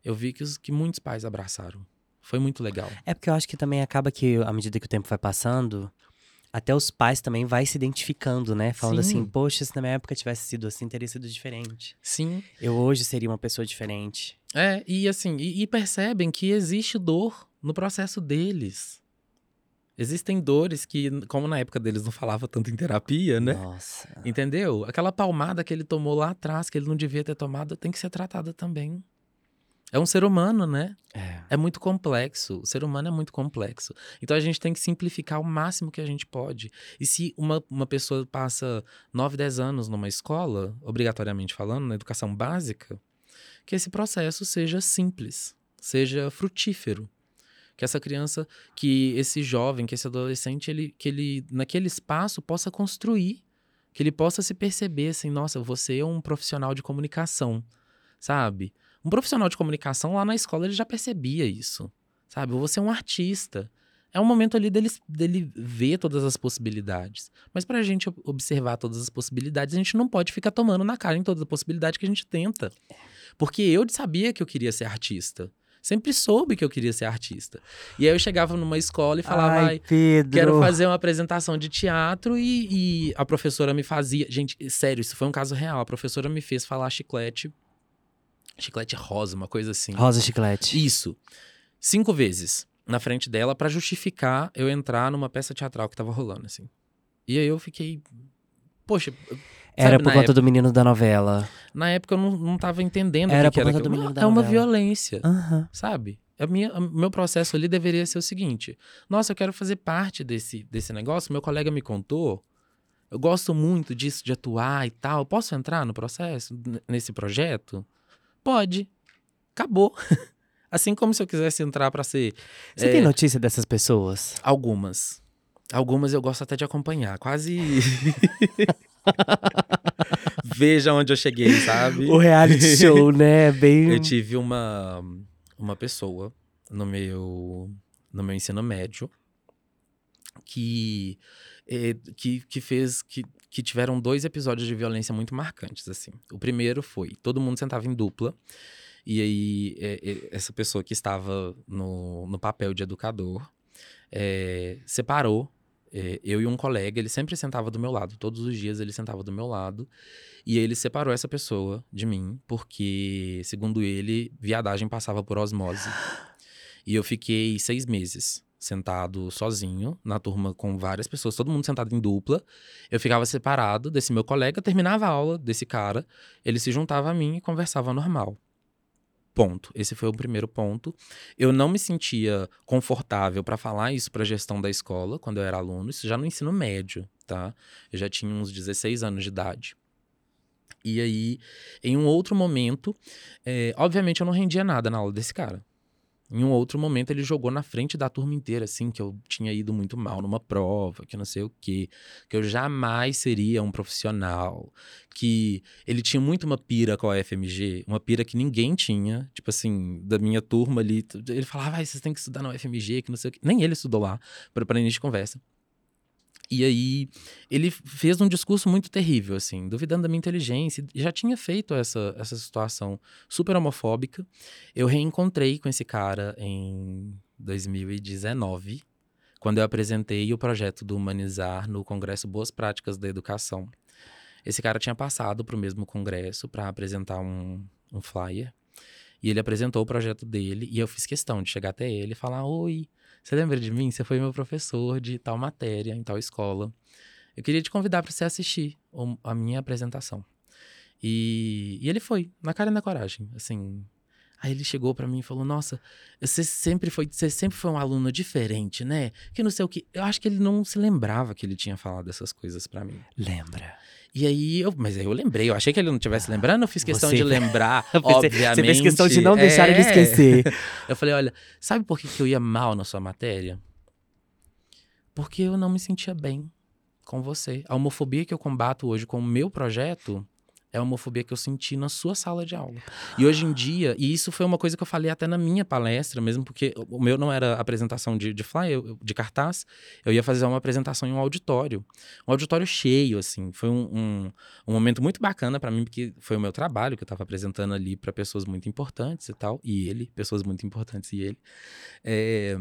Eu vi que, os, que muitos pais abraçaram. Foi muito legal. É porque eu acho que também acaba que, à medida que o tempo vai passando, até os pais também vai se identificando, né? Falando Sim. assim, poxa, se na minha época tivesse sido assim, teria sido diferente. Sim, Eu hoje seria uma pessoa diferente. É, e assim, e, e percebem que existe dor no processo deles. Existem dores que, como na época deles não falava tanto em terapia, né? Nossa. Entendeu? Aquela palmada que ele tomou lá atrás, que ele não devia ter tomado, tem que ser tratada também. É um ser humano, né? É. É muito complexo. O ser humano é muito complexo. Então a gente tem que simplificar o máximo que a gente pode. E se uma, uma pessoa passa 9, 10 anos numa escola, obrigatoriamente falando, na educação básica, que esse processo seja simples, seja frutífero. Que essa criança, que esse jovem, que esse adolescente, ele, que ele, naquele espaço, possa construir. Que ele possa se perceber assim, nossa, você é um profissional de comunicação, sabe? Um profissional de comunicação lá na escola ele já percebia isso, sabe? Você é um artista. É um momento ali dele, dele ver todas as possibilidades. Mas pra gente ob- observar todas as possibilidades, a gente não pode ficar tomando na cara em toda a possibilidade que a gente tenta. Porque eu sabia que eu queria ser artista. Sempre soube que eu queria ser artista. E aí eu chegava numa escola e falava, Ai, "Ai, Pedro. Quero fazer uma apresentação de teatro e, e a professora me fazia. Gente, sério, isso foi um caso real. A professora me fez falar chiclete. Chiclete rosa, uma coisa assim. Rosa Chiclete. Isso. Cinco vezes na frente dela pra justificar eu entrar numa peça teatral que tava rolando, assim. E aí eu fiquei. Poxa, Era sabe, por conta do menino da novela. na época eu não, não tava entendendo o Era que, que por era. conta do aquilo. menino da é uma violência Aham. sabe? A minha, o meu processo ali deveria ser o seguinte: nossa, eu quero fazer parte desse, desse negócio. Meu colega me contou, eu gosto muito disso, de atuar e tal. Posso entrar no processo, nesse projeto? Pode. Acabou. Assim como se eu quisesse entrar pra ser Você É. tem notícia dessas pessoas? algumas. Algumas eu gosto até de acompanhar. Quase. Veja onde eu cheguei, sabe? O reality show, né? Bem. Eu tive uma, uma pessoa no meu, no meu ensino médio que, eh, que, que fez que, que tiveram dois episódios de violência muito marcantes assim. O primeiro foi todo mundo sentava em dupla e aí eh, eh, essa pessoa que estava no, no papel de educador eh, separou eh, eu e um colega. Ele sempre sentava do meu lado, todos os dias ele sentava do meu lado. E ele separou essa pessoa de mim, porque, segundo ele, viadagem passava por osmose. E eu fiquei seis meses sentado sozinho, na turma com várias pessoas, todo mundo sentado em dupla. Eu ficava separado desse meu colega, terminava a aula desse cara, ele se juntava a mim e conversava normal. Ponto. Esse foi o primeiro ponto. Eu não me sentia confortável para falar isso para a gestão da escola quando eu era aluno, isso já no ensino médio, tá? Eu já tinha uns 16 anos de idade. E aí, em um outro momento, é, obviamente eu não rendia nada na aula desse cara. Em um outro momento, ele jogou na frente da turma inteira, assim, que eu tinha ido muito mal numa prova, que não sei o quê, que eu jamais seria um profissional, que ele tinha muito uma pira com a FMG, uma pira que ninguém tinha, tipo assim, da minha turma ali. Ele falava, ah, vocês têm que estudar na UFMG, que não sei o quê. Nem ele estudou lá, para início de conversa. E aí ele fez um discurso muito terrível, assim, duvidando da minha inteligência. Já tinha feito essa, essa situação super homofóbica. Eu reencontrei com esse cara em 2019, quando eu apresentei o projeto do Humanizar no Congresso Boas Práticas da Educação. Esse cara tinha passado para o mesmo congresso para apresentar um, um flyer. E ele apresentou o projeto dele e eu fiz questão de chegar até ele e falar: Oi, você lembra de mim? Você foi meu professor de tal matéria, em tal escola. Eu queria te convidar para você assistir a minha apresentação. E, e ele foi, na cara e na coragem, assim. Aí ele chegou para mim e falou: "Nossa, você sempre foi, você sempre foi um aluno diferente, né? Que não sei o que". Eu acho que ele não se lembrava que ele tinha falado essas coisas para mim. Lembra? E aí, eu, mas aí eu lembrei, eu achei que ele não estivesse ah, lembrando, eu fiz questão você... de lembrar, obviamente. Você fez questão de não deixar é... ele esquecer. eu falei, olha, sabe por que, que eu ia mal na sua matéria? Porque eu não me sentia bem com você. A homofobia que eu combato hoje com o meu projeto é a homofobia que eu senti na sua sala de aula. E hoje em dia, e isso foi uma coisa que eu falei até na minha palestra, mesmo porque o meu não era apresentação de, de flyer, de cartaz, eu ia fazer uma apresentação em um auditório. Um auditório cheio, assim. Foi um, um, um momento muito bacana para mim, porque foi o meu trabalho que eu estava apresentando ali para pessoas muito importantes e tal, e ele, pessoas muito importantes e ele. É,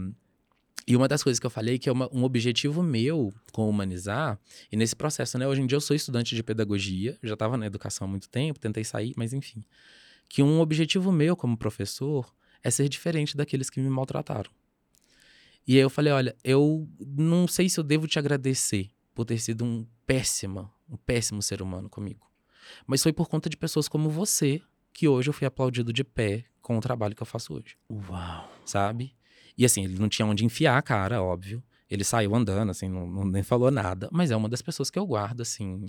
e uma das coisas que eu falei que é uma, um objetivo meu com humanizar, e nesse processo, né? Hoje em dia eu sou estudante de pedagogia, já estava na educação há muito tempo, tentei sair, mas enfim. Que um objetivo meu como professor é ser diferente daqueles que me maltrataram. E aí eu falei: olha, eu não sei se eu devo te agradecer por ter sido um péssima, um péssimo ser humano comigo. Mas foi por conta de pessoas como você que hoje eu fui aplaudido de pé com o trabalho que eu faço hoje. Uau! Sabe? E assim, ele não tinha onde enfiar a cara, óbvio. Ele saiu andando, assim, não, não, nem falou nada. Mas é uma das pessoas que eu guardo, assim.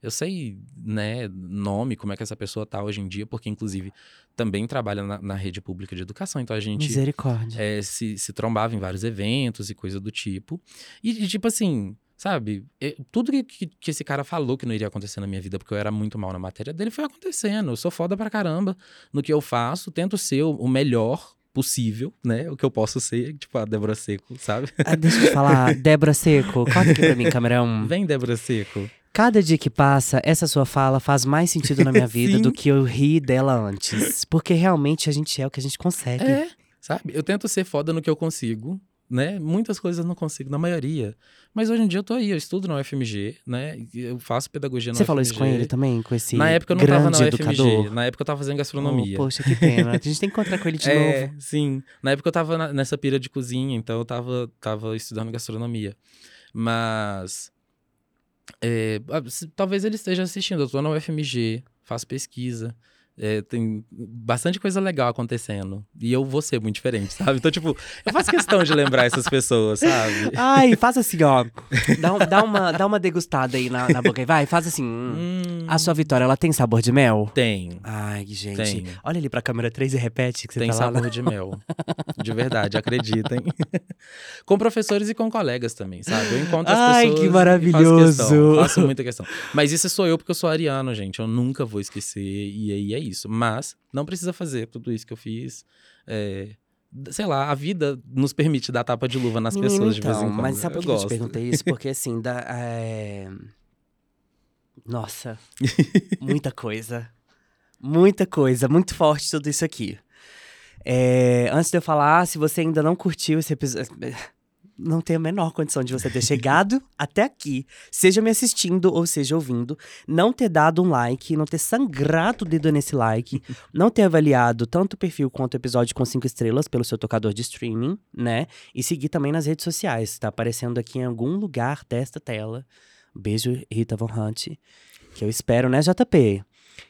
Eu sei, né, nome, como é que essa pessoa tá hoje em dia, porque, inclusive, também trabalha na, na rede pública de educação. Então a gente. Misericórdia. É, se, se trombava em vários eventos e coisa do tipo. E, tipo assim, sabe? tudo que, que, que, esse cara falou que não iria acontecer na minha vida, porque eu era muito mal na matéria dele, foi acontecendo. Eu sou foda pra caramba no que eu faço, tento ser o melhor possível, né? O que eu posso ser, tipo a Débora Seco, sabe? Ah, deixa eu falar, Débora Seco, corta aqui pra mim, camerão. Vem, Débora Seco. Cada dia que passa, essa sua fala faz mais sentido na minha vida do que eu ri dela antes. Porque realmente a gente é o que a gente consegue. É, sabe? Eu tento ser foda no que eu consigo, né? Muitas coisas eu não consigo, na maioria. Mas hoje em dia eu tô aí, eu estudo na UFMG, né? Eu faço pedagogia na Você UFMG. falou isso com ele também, com esse Na época eu não tava na UFMG, na época eu tava fazendo gastronomia. Oh, poxa, que pena. A gente tem que encontrar com ele de é, novo. Sim, na época eu tava na, nessa pira de cozinha, então eu tava, tava estudando gastronomia. Mas... É, talvez ele esteja assistindo, eu tô na UFMG, faço pesquisa. É, tem bastante coisa legal acontecendo. E eu vou ser muito diferente, sabe? Então, tipo, eu faço questão de lembrar essas pessoas, sabe? Ai, faz assim, ó. Dá, um, dá, uma, dá uma degustada aí na, na boca aí. Vai, faz assim. Hum. A sua vitória, ela tem sabor de mel? Tem. Ai, gente. Tem. Olha ali pra câmera 3 e repete que você tem tá sabor lá, de mel. De verdade, acreditem. com professores e com colegas também, sabe? Eu encontro as Ai, pessoas. Ai, que maravilhoso. Faço, questão, faço muita questão. Mas isso sou eu porque eu sou ariano, gente. Eu nunca vou esquecer. E aí é isso. Mas não precisa fazer tudo isso que eu fiz. É, sei lá, a vida nos permite dar tapa de luva nas Menino, pessoas de vez em então, quando. Mas sabe por que eu, eu te perguntei isso? Porque assim, da, é... nossa, muita coisa. Muita coisa, muito forte tudo isso aqui. É, antes de eu falar, se você ainda não curtiu esse episódio não tenho a menor condição de você ter chegado até aqui, seja me assistindo ou seja ouvindo, não ter dado um like, não ter sangrado o dedo nesse like, não ter avaliado tanto o perfil quanto o episódio com cinco estrelas pelo seu tocador de streaming, né? E seguir também nas redes sociais. Tá aparecendo aqui em algum lugar desta tela. Beijo, Rita Von Hunt. Que eu espero, né, JP?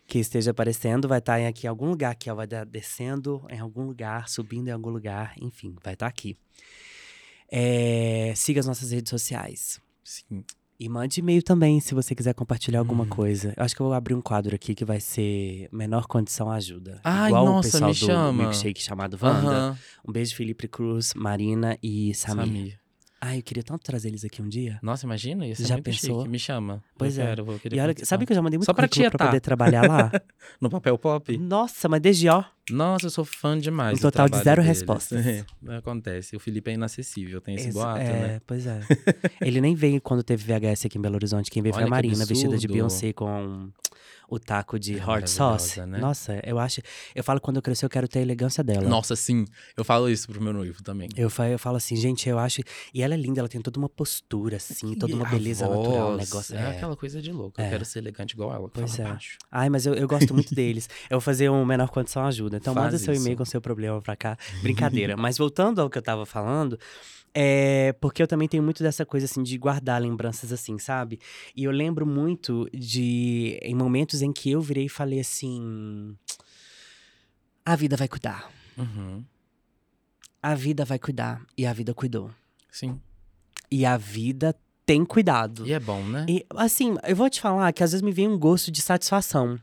Que esteja aparecendo, vai estar tá aqui em algum lugar aqui, ó, vai estar descendo em algum lugar, subindo em algum lugar, enfim, vai estar tá aqui. É, siga as nossas redes sociais. Sim. E mande e-mail também, se você quiser compartilhar alguma Hum. coisa. Eu acho que eu vou abrir um quadro aqui que vai ser Menor Condição Ajuda. Ai, Igual nossa, o pessoal me do chama. milkshake chamado Wanda. Um beijo, Felipe Cruz, Marina e Samir. Samir. Ai, eu queria tanto trazer eles aqui um dia. Nossa, imagina, isso Já pensou? chique. Me chama. Pois eu é. Quero, vou querer E olha, sabe que eu já mandei muito Só pra poder trabalhar lá? No papel pop? Nossa, mas desde ó. Nossa, eu sou fã demais. Um total de zero deles. respostas. É, acontece. O Felipe é inacessível, tem esse Ex- boato, é, né? pois é. Ele nem veio quando teve VHS aqui em Belo Horizonte. Quem veio foi Olha a que Marina, vestida de. Beyoncé com o taco de É hot sauce. né? Nossa, eu acho. Eu falo quando eu crescer, eu quero ter a elegância dela. Nossa, sim. Eu falo isso pro meu noivo também. Eu, fa- eu falo assim, gente, eu acho. E ela é linda, ela tem toda uma postura, assim, toda uma beleza natural, um voz, negócio. É, é. aquela coisa de louco. Eu É. quero ser elegante igual ela. Pois é. baixo. Ai, mas eu, eu gosto muito deles. Eu vou fazer um menor condição ajuda. Então Faz manda seu isso. e-mail com seu problema pra cá. Brincadeira. mas voltando ao que eu tava falando, é porque eu também tenho muito dessa coisa assim de guardar lembranças assim, sabe? E eu lembro muito de em momentos em que eu virei e falei assim: a vida vai cuidar. Uhum. A vida vai cuidar e a vida cuidou. Sim. E a vida tem cuidado. E é bom, né? E, assim, eu vou te falar que às vezes me vem um gosto de satisfação.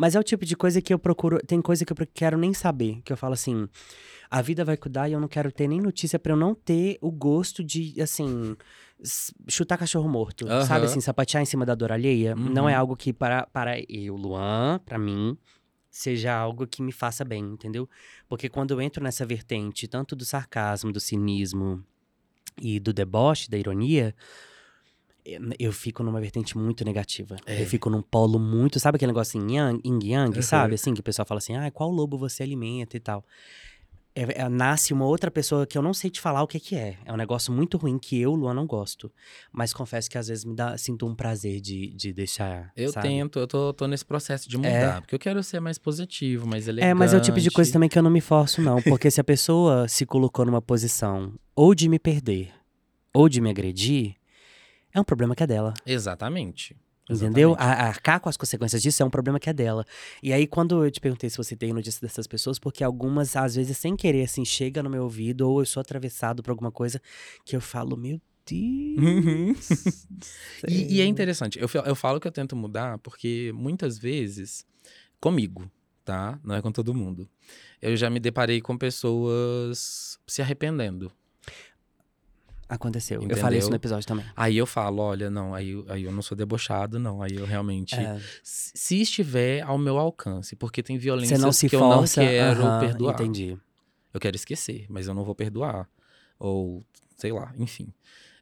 Mas é o tipo de coisa que eu procuro. Tem coisa que eu quero nem saber. Que eu falo assim: a vida vai cuidar e eu não quero ter nem notícia pra eu não ter o gosto de, assim. Chutar cachorro morto. Aham. Sabe assim, sapatear em cima da dor alheia? Não é Uhum. algo que para, para eu, Luan, pra mim, seja algo que me faça bem, entendeu? Porque quando eu entro nessa vertente, tanto do sarcasmo, do cinismo e do deboche, da ironia, eu- fico numa vertente muito negativa. É. Eu fico num polo muito. Sabe aquele negócio em yang, yin yang, Aham. sabe? Assim, que o pessoal fala assim, ah, qual lobo você alimenta e tal. É- é- nasce uma outra pessoa que eu não sei te falar o que que é. É um negócio muito ruim que eu, Luan, não gosto. Mas confesso que às vezes me dá, sinto um prazer de, de deixar. Eu sabe? tento, eu tô, tô nesse processo de mudar. Porque eu quero ser mais positivo, mais elegante. É, mas é o tipo de coisa também que eu não me forço, não. Porque se a pessoa se colocou numa posição ou de me perder ou de me agredir, é um problema que é dela. Exatamente. Entendeu? Exatamente. A, a arcar com as consequências disso é um problema que é dela. E aí, quando eu te perguntei se você tem notícia dessas pessoas, porque algumas, às vezes, sem querer, assim, chega no meu ouvido, ou eu sou atravessado por alguma coisa que eu falo, meu Deus. Uhum. do E, e é céu." interessante, eu, eu falo que eu tento mudar porque muitas vezes, comigo, tá? Não é com todo mundo. Eu já me deparei com pessoas se arrependendo. Aconteceu. Eu falei isso no Entendeu? episódio também. Aí eu falo, olha, não, aí, eu- aí eu não sou debochado, não. Aí eu realmente. É, Se estiver ao meu alcance, porque tem violência você não se que eu força. não quero aham, perdoar. Entendi. Eu quero esquecer, mas eu não vou perdoar. Ou, sei lá, enfim.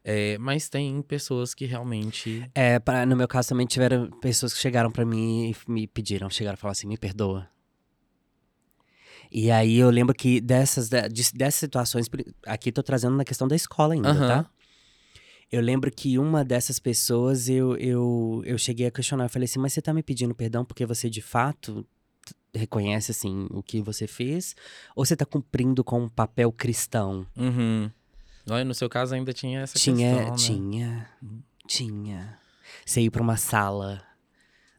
É, mas tem pessoas que realmente. É, pra- no meu caso também tiveram pessoas que chegaram pra mim e me pediram, chegaram a falar assim, me perdoa. E aí eu lembro que dessas, dessas situações, aqui tô trazendo na questão da escola ainda, Aham. tá? Eu lembro que uma dessas pessoas eu, eu, eu cheguei a questionar, eu falei assim, mas você tá me pedindo perdão porque você de fato reconhece assim o que você fez? Ou você tá cumprindo com um papel cristão? Uhum. Olha, no seu caso ainda tinha essa Tinha, questão, né? tinha, tinha. Você ir pra uma sala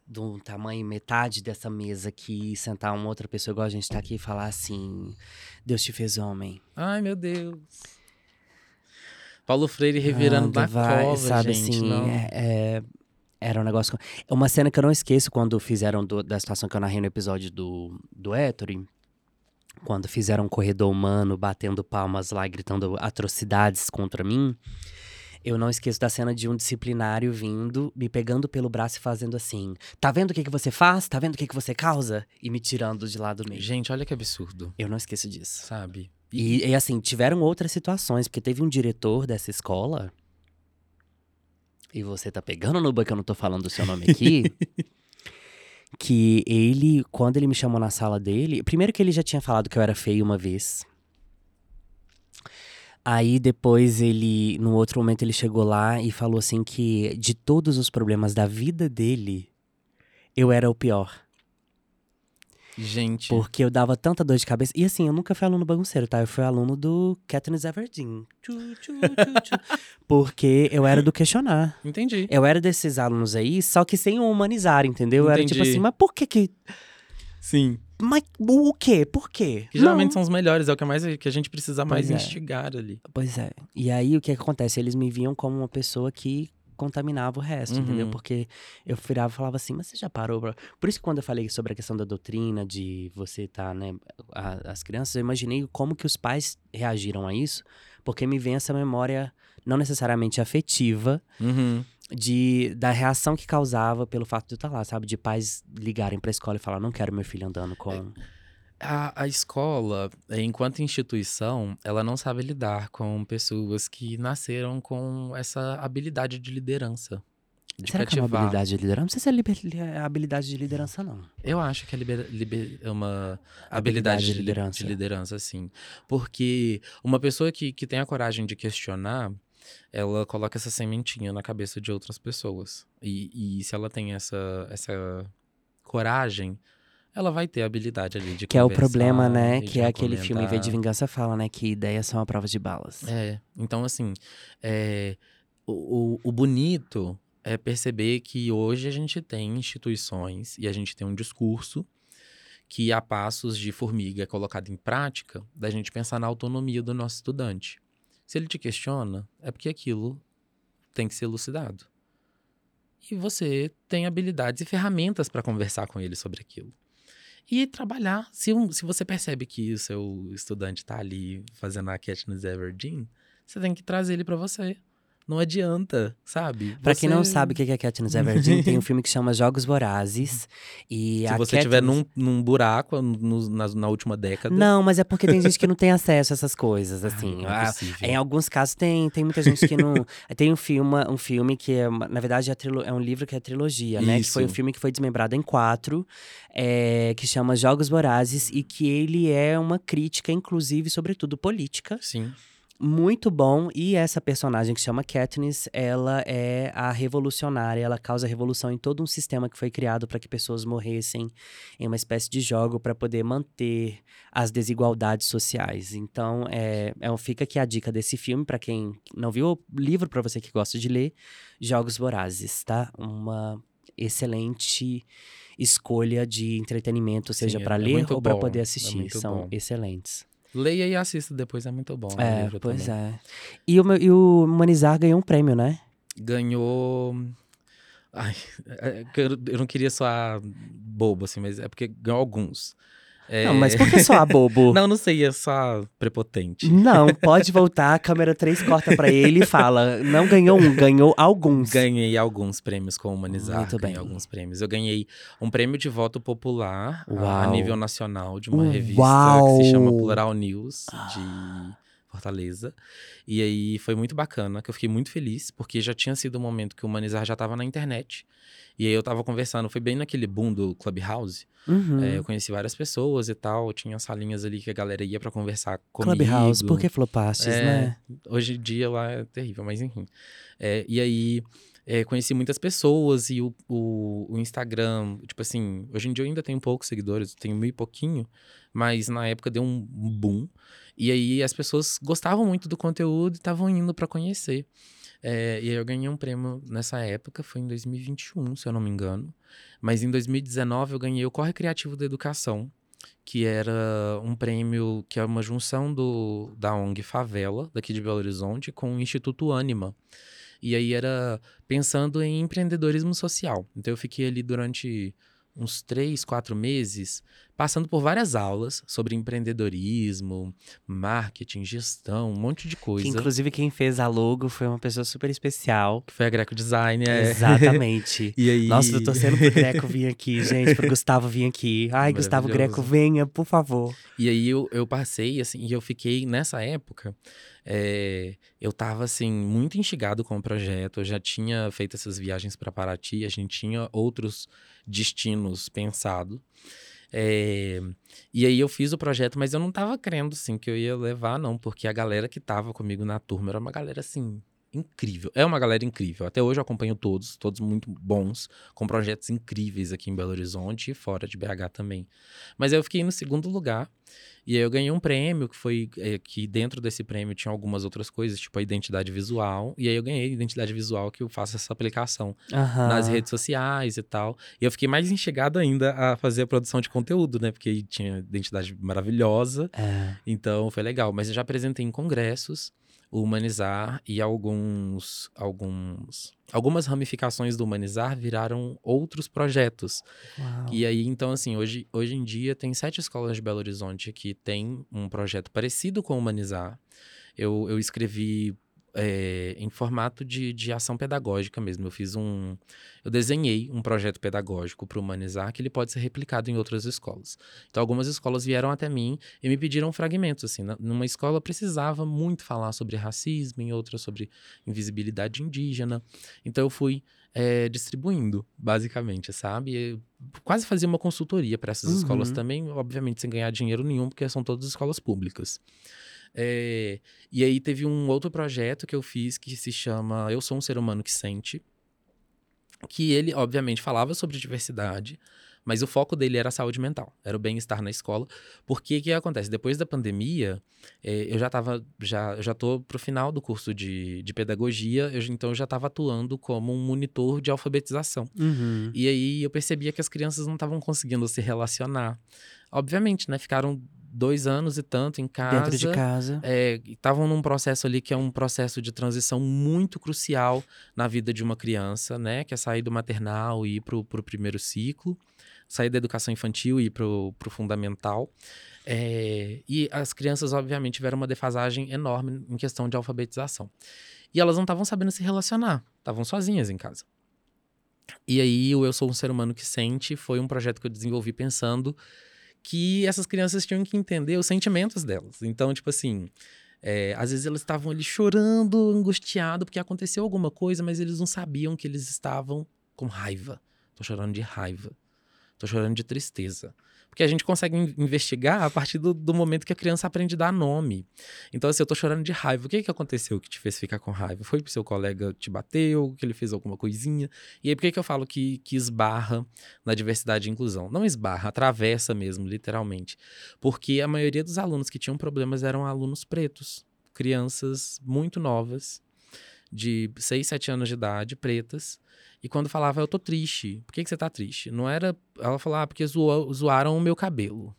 de um tamanho metade dessa mesa aqui, sentar uma outra pessoa igual a gente tá aqui e falar assim: Deus te fez homem. Ai, meu Deus. Paulo Freire revirando Anda, na vai, cova, sabe gente. assim, não. é- é- era um negócio. É uma cena que eu não esqueço quando fizeram do- da situação que eu narrei no episódio do, do Ettore. Quando fizeram um corredor humano batendo palmas lá, gritando atrocidades contra mim. Eu não esqueço da cena de um disciplinário vindo, me pegando pelo braço e fazendo assim: Tá vendo o que, que você faz? Tá vendo o que, que você causa? E me tirando de lá do meio. Gente, olha que absurdo, Eu não esqueço disso. sabe? E, e, assim, tiveram outras situações, porque teve um diretor dessa escola. E você tá pegando no banco, eu não tô falando do seu nome aqui. que ele, quando ele me chamou na sala dele. Primeiro que ele já tinha falado que eu era feio uma vez. Aí depois ele, no outro momento, ele chegou lá e falou assim que de todos os problemas da vida dele, eu era o pior. Gente, Porque eu dava tanta dor de cabeça. E assim, eu nunca fui aluno bagunceiro, tá? Eu fui aluno do Katniss Everdeen. Tchu, tchu, tchu, tchu. Porque eu era do questionar. entendi. Eu era desses alunos aí, só que sem o humanizar, entendeu? Eu era tipo assim, mas por que que... Sim. Mas o quê? Por quê? Que geralmente Não. são os melhores, é o que, mais, que a gente precisa mais Pois é. instigar ali. Pois é. E aí, o que que acontece? Eles me viam como uma pessoa que contaminava o resto, entendeu? Uhum. Porque eu virava e falava assim, mas você já parou pra... Por isso que quando eu falei sobre a questão da doutrina, de você estar, né, a- as crianças, eu imaginei como que os pais reagiram a isso, porque me vem essa memória não necessariamente afetiva, Uhum. De da reação que causava pelo fato de eu estar lá, sabe? De pais ligarem pra escola e falar, não quero meu filho andando com... A, a escola, eh, enquanto instituição, ela não sabe lidar com pessoas que nasceram com essa habilidade de liderança. De Será que é uma cativar. habilidade de liderança? Não sei se é liber- li- é habilidade de liderança, não. Eu acho que é liber- liber- é uma Habilidade habilidade de de, li- liderança. de liderança, sim. Porque uma pessoa que, que tem a coragem de questionar, ela coloca essa sementinha na cabeça de outras pessoas. E, e se ela tem essa, essa coragem, ela vai ter a habilidade ali de Que é o problema, né? Que é aquele filme V de. Vingança fala, né? Que ideias são a prova de balas. É, então assim, é, o, o, o bonito é perceber que hoje a gente tem instituições e a gente tem um discurso que a passos de formiga é colocado em prática da gente pensar na autonomia do nosso estudante. Se ele te questiona, é porque aquilo tem que ser elucidado. E você tem habilidades e ferramentas para conversar com ele sobre aquilo. E trabalhar. Se, um- se você percebe que o seu estudante está ali fazendo a Katniss Everdeen, você tem que trazer ele para você. Não adianta, sabe? Pra quem não Você- sabe o que é Katniss Everdeen, tem um filme que chama Jogos Vorazes. E Se você estiver Katniss- num, num buraco no- na, na última década. Não, mas é porque tem gente que não tem acesso a essas coisas, assim. não é Ah, possível. Em alguns casos tem, tem muita gente que não. tem um filme, um filme que é, na verdade, é, trilo- é um livro que é trilogia, né? Que foi um Isso. filme que foi desmembrado em quatro, é, que chama Jogos Vorazes, e que ele é uma crítica, inclusive, sobretudo política. Sim. Muito bom. E essa personagem que se chama Katniss, ela é a revolucionária, ela causa revolução em todo um sistema que foi criado para que pessoas morressem em uma espécie de jogo para poder manter as desigualdades sociais. Então, é, é fica aqui a dica desse filme para quem não viu o livro para você que gosta de ler, Jogos Vorazes, tá? Uma excelente escolha de entretenimento, seja para é ler ou para poder é assistir. São bom. excelentes. Leia e assista depois, é muito bom. É, livro pois também. é. E o, e o Humanizar ganhou um prêmio, né? Ganhou. Ai, é eu não queria soar bobo, assim, mas é porque ganhou alguns. É... Não, mas por que só a bobo? Não, não sei, é só prepotente. Não, pode voltar, a câmera 3 corta pra ele e fala: não ganhou um, ganhou alguns. Ganhei alguns prêmios com o Humanizar. Muito bem. alguns prêmios. Eu ganhei um prêmio de voto popular a- a Uau. nível nacional de uma Uau. revista que se chama Plural News, de Fortaleza. E aí foi muito bacana, que eu fiquei muito feliz, porque já tinha sido um momento que o Humanizar já estava na internet. E aí eu tava conversando, foi bem naquele boom do Clubhouse. Uhum. É, eu conheci várias pessoas e tal, tinha salinhas ali que a galera ia pra conversar comigo. Clubhouse, por que flopastes, É, né? Hoje em dia lá é terrível, mas enfim. É, e aí, é, conheci muitas pessoas e o, o, o Instagram, tipo assim, hoje em dia eu ainda tenho poucos seguidores, tenho e pouquinho, mas na época deu um boom. E aí as pessoas gostavam muito do conteúdo e estavam indo pra conhecer. É, e aí eu ganhei um prêmio nessa época, foi em 2021, se eu não me engano. Mas em 2019 eu ganhei o Corre Criativo da Educação, que era um prêmio que é uma junção do, da ONG Favela, daqui de Belo Horizonte, com o Instituto Anima. E aí era pensando em empreendedorismo social. Então eu fiquei ali durante uns três, quatro meses, passando por várias aulas sobre empreendedorismo, marketing, gestão, um monte de coisa. Que inclusive quem fez a logo foi uma pessoa super especial. Que foi a Greco Design, é. Exatamente. E aí... Nossa, tô torcendo pro Greco vir aqui, gente, pro Gustavo vir aqui. Ai, Gustavo Greco, venha, por favor. E aí eu, eu passei, assim, e eu fiquei nessa época. é, eu tava, assim, muito instigado com o projeto. Eu já tinha feito essas viagens para Paraty, a gente tinha outros destinos pensado. É, e aí eu fiz o projeto, mas eu não tava crendo, assim, que eu ia levar, não, porque a galera que tava comigo na turma era uma galera, assim, incrível. É uma galera incrível. Até hoje eu acompanho todos, todos muito bons, com projetos incríveis aqui em Belo Horizonte e fora de BH também. Mas aí eu fiquei no segundo lugar. E aí eu ganhei um prêmio, que foi é, que dentro desse prêmio tinha algumas outras coisas, tipo a identidade visual. E aí eu ganhei identidade visual que eu faço essa aplicação Aham. nas redes sociais e tal. E eu fiquei mais instigado ainda a fazer a produção de conteúdo, né? Porque tinha identidade maravilhosa. É. Então foi legal. Mas eu já apresentei em congressos. O humanizar e alguns, alguns, algumas ramificações do humanizar viraram outros projetos. Uau. E aí, então, assim, hoje, hoje em dia tem sete escolas de Belo Horizonte que têm um projeto parecido com o humanizar. Eu, eu escrevi é, em formato de, de ação pedagógica mesmo. Eu fiz um. Eu desenhei um projeto pedagógico para humanizar que ele pode ser replicado em outras escolas. Então, algumas escolas vieram até mim e me pediram fragmentos. Assim, numa escola precisava muito falar sobre racismo, em outra sobre invisibilidade indígena. Então, eu fui é, distribuindo, basicamente, sabe? Eu quase fazia uma consultoria para essas Uhum. escolas também, obviamente sem ganhar dinheiro nenhum, porque são todas escolas públicas. É, e aí teve um outro projeto que eu fiz que se chama Eu Sou um Ser Humano que Sente, que ele, obviamente, falava sobre diversidade, mas o foco dele era a saúde mental, era o bem-estar na escola. Porque o que acontece? Depois da pandemia, eh, eu já estava, já, eu já tô pro final do curso de, de pedagogia, eu, então eu já estava atuando como um monitor de alfabetização. Uhum. E aí eu percebia que as crianças não estavam conseguindo se relacionar. Obviamente, né? Ficaram dois anos e tanto em casa. Dentro de casa. Estavam num processo ali que é um processo de transição muito crucial na vida de uma criança, né? Que é sair do maternal e ir pro, pro primeiro ciclo. Sair da educação infantil e ir pro, pro fundamental. É, e as crianças, obviamente, tiveram uma defasagem enorme em questão de alfabetização. E elas não estavam sabendo se relacionar. Estavam sozinhas em casa. E aí, o Eu Sou um Ser Humano que Sente foi um projeto que eu desenvolvi pensando que essas crianças tinham que entender os sentimentos delas. Então, tipo assim, é, às vezes elas estavam ali chorando, angustiado, porque aconteceu alguma coisa, mas eles não sabiam que eles estavam com raiva. Tô chorando de raiva. Tô chorando de tristeza. Porque a gente consegue in- investigar a partir do, do momento que a criança aprende a dar nome. Então, assim, eu tô chorando de raiva. O que que aconteceu que te fez ficar com raiva? Foi que seu colega te bateu, que ele fez alguma coisinha? E aí, por que que eu falo que, que esbarra na diversidade e inclusão? Não esbarra, atravessa mesmo, literalmente. Porque a maioria dos alunos que tinham problemas eram alunos pretos. Crianças muito novas, de 6, 7 anos de idade, pretas. E quando falava, eu tô triste. Por que, que você tá triste? Não era. Ela falava, ah, porque zoou- zoaram o meu cabelo.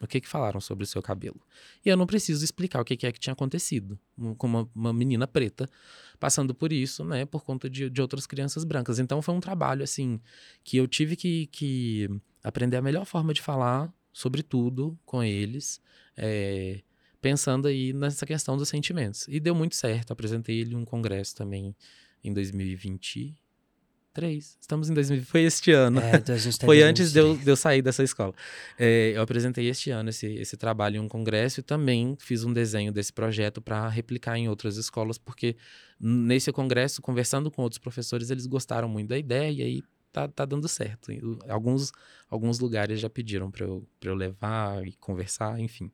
O que que falaram sobre o seu cabelo? E eu não preciso explicar o que que é que tinha acontecido com uma, uma menina preta passando por isso, né, por conta de, de outras crianças brancas. Então foi um trabalho, assim, que eu tive que, que aprender a melhor forma de falar sobre tudo com eles, é, pensando aí nessa questão dos sentimentos. E deu muito certo. Apresentei ele em um congresso também em 2023. Estamos em 2000, foi este ano. É, então tá Foi antes de eu, de eu sair dessa escola. É, eu apresentei este ano esse, esse trabalho em um congresso e também fiz um desenho desse projeto para replicar em outras escolas, porque nesse congresso, conversando com outros professores, eles gostaram muito da ideia e aí tá, tá dando certo. Alguns, alguns lugares já pediram para eu, pra eu levar e conversar, enfim.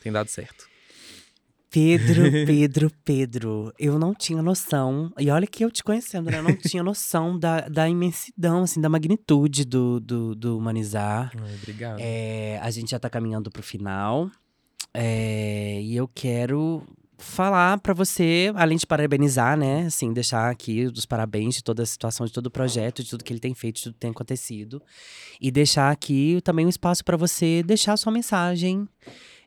Tem dado certo. Pedro, Pedro, Pedro. Eu não tinha noção. E olha que eu te conhecendo, né? Eu não tinha noção da, da imensidão, assim, da magnitude do, do, do Humanizar. Ai, obrigado. É, a gente já tá caminhando pro final. É, e eu quero falar pra você, além de parabenizar, né? Assim, deixar aqui os parabéns de toda a situação, de todo o projeto, de tudo que ele tem feito, de tudo que tem acontecido. E deixar aqui também um espaço pra você deixar a sua mensagem.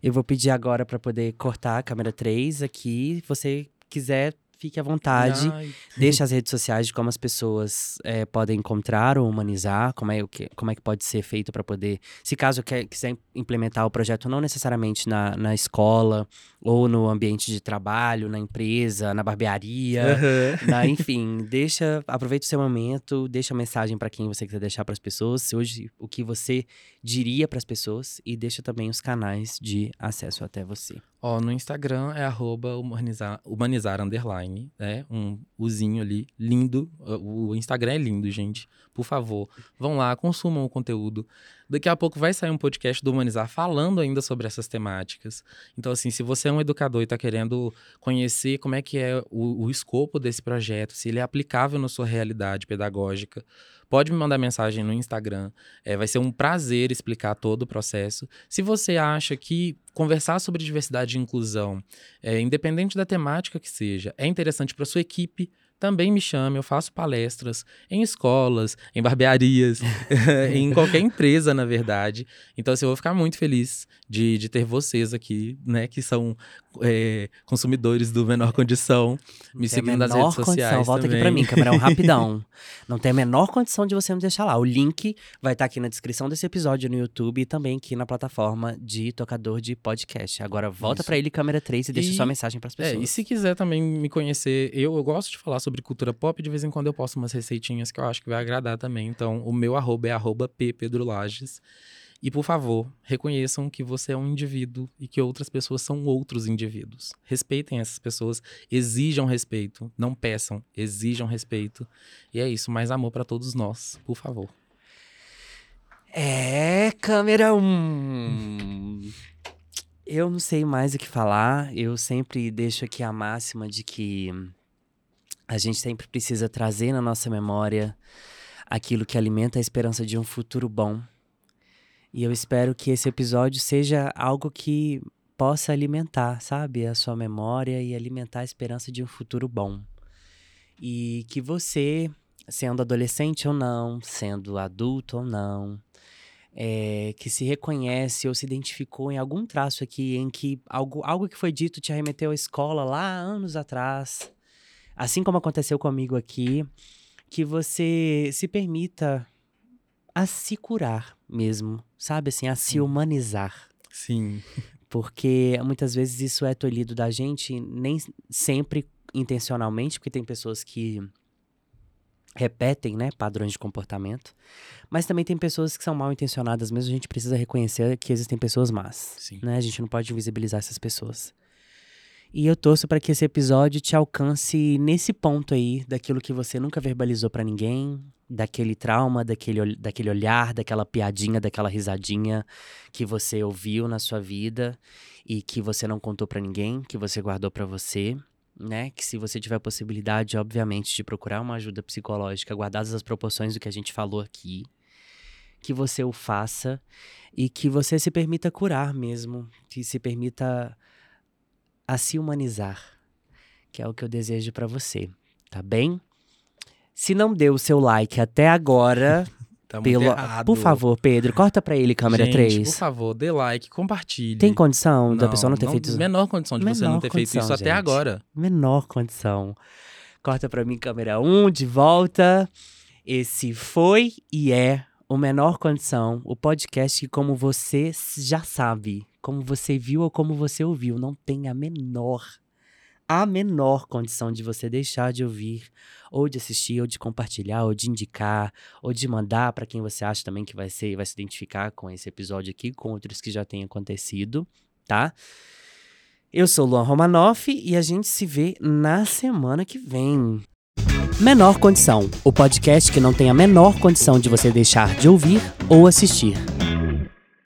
Eu vou pedir agora pra poder cortar a câmera 3 aqui. Se você quiser, fique à vontade. Ai, Deixa as redes sociais de como as pessoas eh, podem encontrar ou humanizar, como é, o que, como é que pode ser feito para poder. Se caso quer, quiser implementar o projeto, não necessariamente na, na escola ou no ambiente de trabalho, na empresa, na barbearia. aham. na- enfim, deixa, aproveita o seu momento, deixa a mensagem para quem você quiser deixar para as pessoas, hoje o que você diria para as pessoas e deixa também os canais de acesso até você. Ó, no Instagram é arroba humanizar, underline, né? Um uzinho ali, lindo. O Instagram é lindo, gente. Por favor, vão lá, consumam o conteúdo. Daqui a pouco vai sair um podcast do Humanizar falando ainda sobre essas temáticas. Então, assim, se você é um educador e está querendo conhecer como é que é o, o escopo desse projeto, se ele é aplicável na sua realidade pedagógica, pode me mandar mensagem no Instagram. É, vai ser um prazer explicar todo o processo. Se você acha que conversar sobre diversidade e inclusão, é, independente da temática que seja, é interessante para sua equipe, também me chame. Eu faço palestras em escolas, em barbearias, em qualquer empresa, na verdade. Então, assim, eu vou ficar muito feliz de, de ter vocês aqui, né, que são é, consumidores do Menor Condição, me seguindo nas redes condição. sociais. Volta também. aqui pra mim, camarão, rapidão. Não tem a menor condição de você me deixar lá. O link vai estar aqui na descrição desse episódio no YouTube e também aqui na plataforma de tocador de podcast. Agora volta pra ele, câmera 3, e deixa E- sua mensagem pras pessoas. É, e se quiser também me conhecer, eu, eu gosto de falar sobre cultura pop, de vez em quando eu posto umas receitinhas que eu acho que vai agradar também. Então, o meu arroba é arroba ppedrolages. E, por favor, reconheçam que você é um indivíduo e que outras pessoas são outros indivíduos. Respeitem essas pessoas, exijam respeito, não peçam, exijam respeito. E é isso, mais amor pra todos nós, por favor. É, câmera 1. Eu não sei mais o que falar. Eu sempre deixo aqui a máxima de que a gente sempre precisa trazer na nossa memória aquilo que alimenta a esperança de um futuro bom. E eu espero que esse episódio seja algo que possa alimentar, sabe, a sua memória e alimentar a esperança de um futuro bom. E que você, sendo adolescente ou não, sendo adulto ou não, é, que se reconhece ou se identificou em algum traço aqui em que algo, algo que foi dito te arremeteu à escola lá anos atrás, assim como aconteceu comigo aqui, que você se permita a se curar mesmo, sabe assim, a se humanizar. Sim. Porque muitas vezes isso é tolhido da gente, nem sempre intencionalmente, porque tem pessoas que repetem, né, padrões de comportamento. Mas também tem pessoas que são mal intencionadas mesmo, a gente precisa reconhecer que existem pessoas más, Sim. né? A gente não pode invisibilizar essas pessoas. E eu torço para que esse episódio te alcance nesse ponto aí, daquilo que você nunca verbalizou para ninguém, daquele trauma, daquele, daquele olhar, daquela piadinha, daquela risadinha que você ouviu na sua vida e que você não contou para ninguém, que você guardou para você, né? Que se você tiver possibilidade, obviamente, de procurar uma ajuda psicológica, guardadas as proporções do que a gente falou aqui, que você o faça e que você se permita curar mesmo, que se permita a se humanizar, que é o que eu desejo pra você, tá bem? Se não deu o seu like até agora, Tá pelo, errado. por favor, Pedro, corta pra ele câmera Gente, 3. Por favor, dê like, compartilhe. Tem condição da pessoa não ter feito isso? Menor condição de você Menor não ter feito condição, isso até gente. agora. Menor condição. Corta pra mim, câmera 1, de volta. Esse foi e é o Menor Condição, o podcast que, como você já sabe, como você viu ou como você ouviu, não tem a menor, a menor condição de você deixar de ouvir, ou de assistir, ou de compartilhar, ou de indicar, ou de mandar pra quem você acha também que vai ser, vai se identificar com esse episódio aqui, com outros que já têm acontecido, tá? Eu sou o Luan Romanoff e a gente se vê na semana que vem. Menor Condição, o podcast que não tem a menor condição de você deixar de ouvir ou assistir.